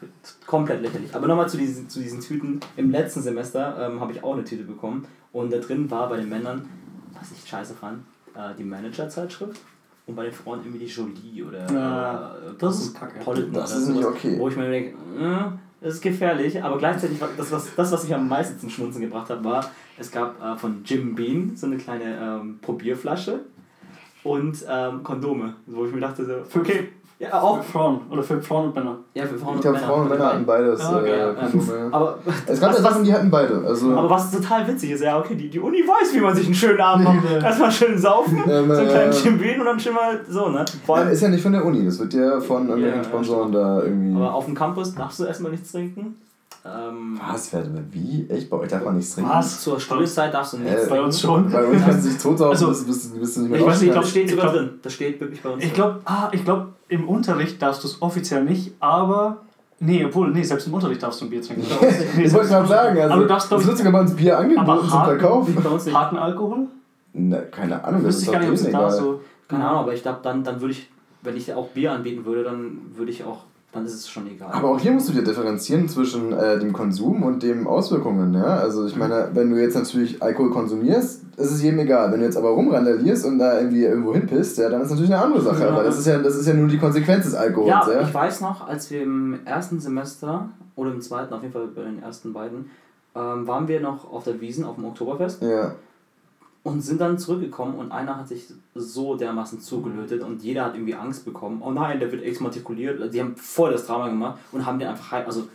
komplett lächerlich. Aber nochmal zu diesen, zu diesen Tüten. Im letzten Semester ähm, habe ich auch eine Tüte bekommen. Und da drin war bei den Männern, was ich scheiße fand, äh, die Manager-Zeitschrift. und bei den Frauen irgendwie die Jolie oder Ja, äh, das ist kacke. Polden Das oder ist nicht sowas, okay. Wo ich mir denke, äh, das ist gefährlich, aber gleichzeitig war das, was, das, was mich am meisten zum Schmunzen gebracht hat, war, es gab äh, von Jim Beam so eine kleine ähm, Probierflasche und ähm, Kondome, wo ich mir dachte, so, okay, ja, auch. Für Frauen oder für Frauen und Männer. Ja, für Frauen Ich glaube, Frauen und Männer hatten beides. Ah, okay, äh, ja. Kondome. Aber, Es gab ja Sachen, die hatten beide. Also, aber was total witzig ist, ja, okay, die, die Uni weiß, wie man sich einen schönen Abend macht. Erstmal schön saufen, Ja, so einen ja, kleinen ja. Beam und dann schon mal so, ne? Vor ja, allem, ist ja nicht von der Uni, das wird ja von irgendwelchen Ja, Sponsoren da irgendwie. aber auf dem Campus darfst du erstmal nichts trinken. Ähm, Was? Wer- Wie? Echt? Bei euch darf man nichts trinken? Was? Zur Studienzeit darfst du nichts Äh, trinken. Bei uns schon. Bei uns kannst du dich totsaufen, Also, bis, bis, bis du nicht mehr ich weiß nicht, ich Das rauskommst. steht sogar Ich glaub- drin. Das steht wirklich bei uns Ich glaube, ah, ich glaube, im Unterricht darfst du es offiziell nicht, aber. Nee, obwohl, nee, selbst im Unterricht darfst du ein Bier trinken. [LAUGHS] Nee, Ich wollte gerade sagen, also, aber du darfst, es glaube wird sogar bei uns Bier angeboten zum Verkauf. Harten Alkohol? Na, keine Ahnung, das ist gar nicht, ob es da so. Keine Ahnung, aber ich glaube, dann, dann würde ich, wenn ich auch Bier anbieten würde, dann würde ich auch, dann ist es schon egal. Aber auch hier musst du dir differenzieren zwischen äh, dem Konsum und den Auswirkungen. Ja? Also ich meine, wenn du jetzt natürlich Alkohol konsumierst, ist es jedem egal. Wenn du jetzt aber rumrandalierst und da irgendwie irgendwo hinpisst, ja, dann ist natürlich eine andere Sache. Ja. Aber das ist ja, das ist ja nur die Konsequenz des Alkohols. ja, Ja, ich weiß noch, als wir im ersten Semester oder im zweiten, auf jeden Fall bei den ersten beiden, ähm, waren wir noch auf der Wiesen auf dem Oktoberfest ja. Und sind dann zurückgekommen und einer hat sich so dermaßen zugelötet und jeder hat irgendwie Angst bekommen. Oh nein, der wird exmatrikuliert. Die haben voll das Drama gemacht und haben den einfach also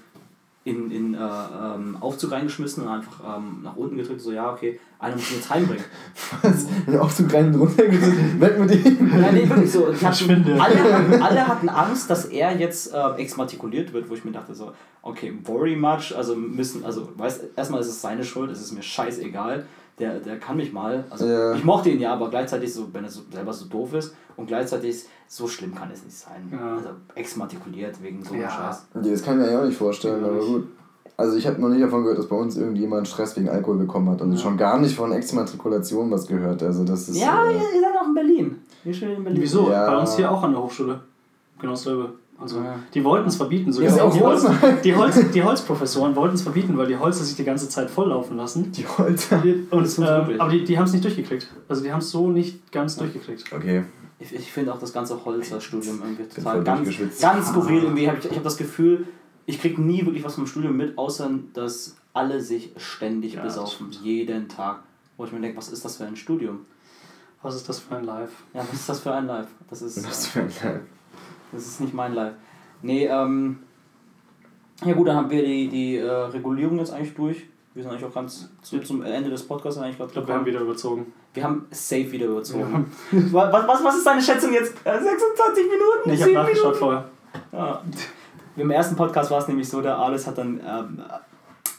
in, in äh, ähm, Aufzug reingeschmissen und einfach ähm, nach unten gedrückt, so ja, okay, einer muss ihn jetzt heimbringen. Was? Wenn du Aufzug rein und runter gehst, weg mit ihm. Ja, nee, wirklich so. Die hatten, Verschwinde. alle, hatten, alle hatten Angst, dass er jetzt äh, exmatrikuliert wird, wo ich mir dachte so, okay, very much, also müssen, also weißt erstmal ist es seine Schuld, es ist mir scheißegal, der, der kann mich mal. Also Ja. ich mochte ihn ja, aber gleichzeitig so, wenn er so, selber so doof ist und gleichzeitig so schlimm kann es nicht sein. Ja. Also exmatrikuliert wegen so einem Ja. Scheiß. Nee, das kann ich mir ja auch nicht vorstellen, aber gut. Also ich habe noch nicht davon gehört, dass bei uns irgendjemand Stress wegen Alkohol bekommen hat. Also schon gar nicht von Exmatrikulation was gehört. Also das ist. Ja, äh, ihr, seid auch in Berlin. Ihr steht in Berlin. Wieso? Ja. Bei uns hier auch an der Hochschule. Genau dasselbe. Also, Ja. die wollten es verbieten. Sogar Ist ja die, Holz, die, Holz, die Holzprofessoren wollten es verbieten, weil die Holzer sich die ganze Zeit volllaufen lassen. die Holzer. Und, ähm, aber die, die haben es nicht durchgekriegt. Also die haben es so nicht ganz durchgekriegt. Okay. Ich, ich finde auch das ganze Holzer-Studium irgendwie total ganz, ganz skurril. Irgendwie hab ich ich habe das Gefühl, ich kriege nie wirklich was vom Studium mit, außer dass alle sich ständig Ja, besaufen. Jeden Tag. Wo ich mir denke, was ist das für ein Studium? Was ist das für ein Live? Ja, was ist das für ein Live? Das ist, Was für ein Live. Das ist nicht mein Live. Nee, ähm. Ja, gut, dann haben wir die, die äh, Regulierung jetzt eigentlich durch. Wir sind eigentlich auch ganz zu, zum Ende des Podcasts eigentlich gerade Ich glaube, wir haben wieder überzogen. wir haben safe wieder überzogen. [LAUGHS] Was, was, was ist deine Schätzung jetzt? Äh, 26 Minuten? Nee, ich habe 7 nachgeschaut Minuten? vorher. Ja. Im ersten Podcast war es nämlich so, der Alles hat dann. Ähm,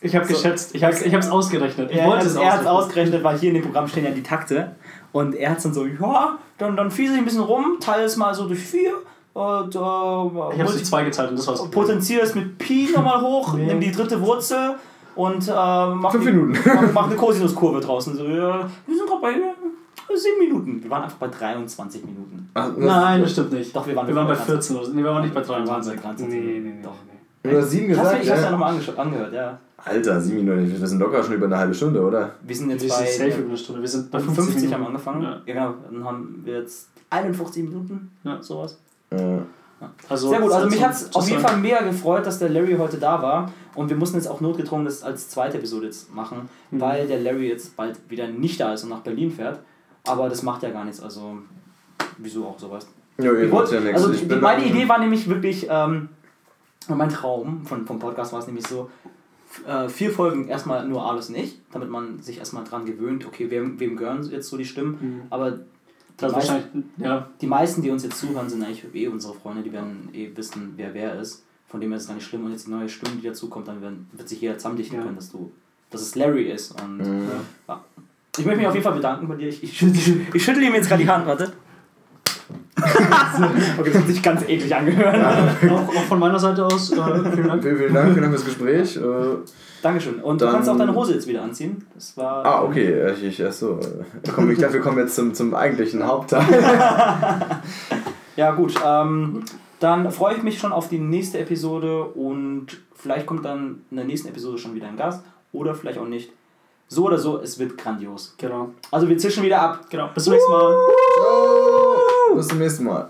Ich habe So. geschätzt. Ich habe ich hab's ausgerechnet. Ich er wollte hat es er hat es ausgerechnet, weil hier in dem Programm stehen ja die Takte. Und er hat dann so, ja, dann, dann fiese ich ein bisschen rum, teile es mal so durch vier. Und, äh, Ich habe multi- sie zwei geteilt und das war's. potenziere es mit Pi [LAUGHS] nochmal hoch, Nee. nimm die dritte Wurzel und äh, mach, Fünf die- Minuten. [LAUGHS] mach, mach eine Kosinuskurve draußen. So, ja, wir sind gerade bei äh, sieben Minuten. Wir waren einfach bei 23 Minuten. Ach, Nein, das stimmt nicht. Doch, wir waren wir waren bei bei 14 oder so. Nee, wir waren nicht bei Wir waren 23. bei 23. Nee, nee, nee. Doch. nee. Du hast sieben Ich hab's, gesagt, ich hab's ja ja? nochmal angehört, ja. Alter, sieben Minuten. Wir sind locker schon über eine halbe Stunde, oder? Wir sind jetzt Wir sind bei safe über eine Stunde. Wir sind bei bei 50, 50, haben Minuten. wir angefangen. Ja. Ja. genau. Dann haben wir jetzt 51 Minuten, Ja. sowas. Ja. Also, Sehr gut, also mich hat es auf jeden. Fall mega gefreut, dass der Larry heute da war. Und wir mussten jetzt auch notgedrungen das als zweite Episode jetzt machen, Mhm. weil der Larry jetzt bald wieder nicht da ist und nach Berlin fährt. Aber das macht ja gar nichts, also wieso auch sowas. Jo, ihr Ich wollt wollte- ja nichts. also Ich meine Idee war nämlich wirklich, ähm, mein Traum von, vom Podcast war es nämlich so, äh, vier Folgen erstmal nur alles und ich, damit man sich erstmal dran gewöhnt, okay, wem, wem gehören jetzt so die Stimmen. Mhm. Aber die, Das meisten, wahrscheinlich, ja. die meisten, die uns jetzt zuhören, sind eigentlich eh unsere Freunde, die werden eh wissen, wer wer ist. Von dem her ist es gar nicht schlimm. Und jetzt die neue Stimme, die dazukommt, dann werden, wird sich jeder zusammendichten Ja. können, dass du dass es Larry ist. Und Mhm. ja. Ich möchte mich auf jeden Fall bedanken bei dir. Ich, ich, schüttel, ich schüttel ihm jetzt gerade die Hand, warte. [LAUGHS] okay, das hat sich ganz eklig angehört. auch, auch von meiner Seite aus, äh, vielen Dank. Vielen, vielen Dank, vielen Dank fürs Gespräch. Äh, Dankeschön. Und du Dann- kannst auch deine Hose jetzt wieder anziehen. Das war. ah, okay. Ich, ich, achso. Komm, ich dachte, wir kommen jetzt zum, zum eigentlichen Hauptteil. [LAUGHS] Ja, gut. Ähm, dann freue ich mich schon auf die nächste Episode und vielleicht kommt dann in der nächsten Episode schon wieder ein Gast oder vielleicht auch nicht. So oder so, es wird grandios. Genau. Also wir zischen wieder ab. genau. Bis zum nächsten Mal. Ciao. Bis zum nächsten Mal.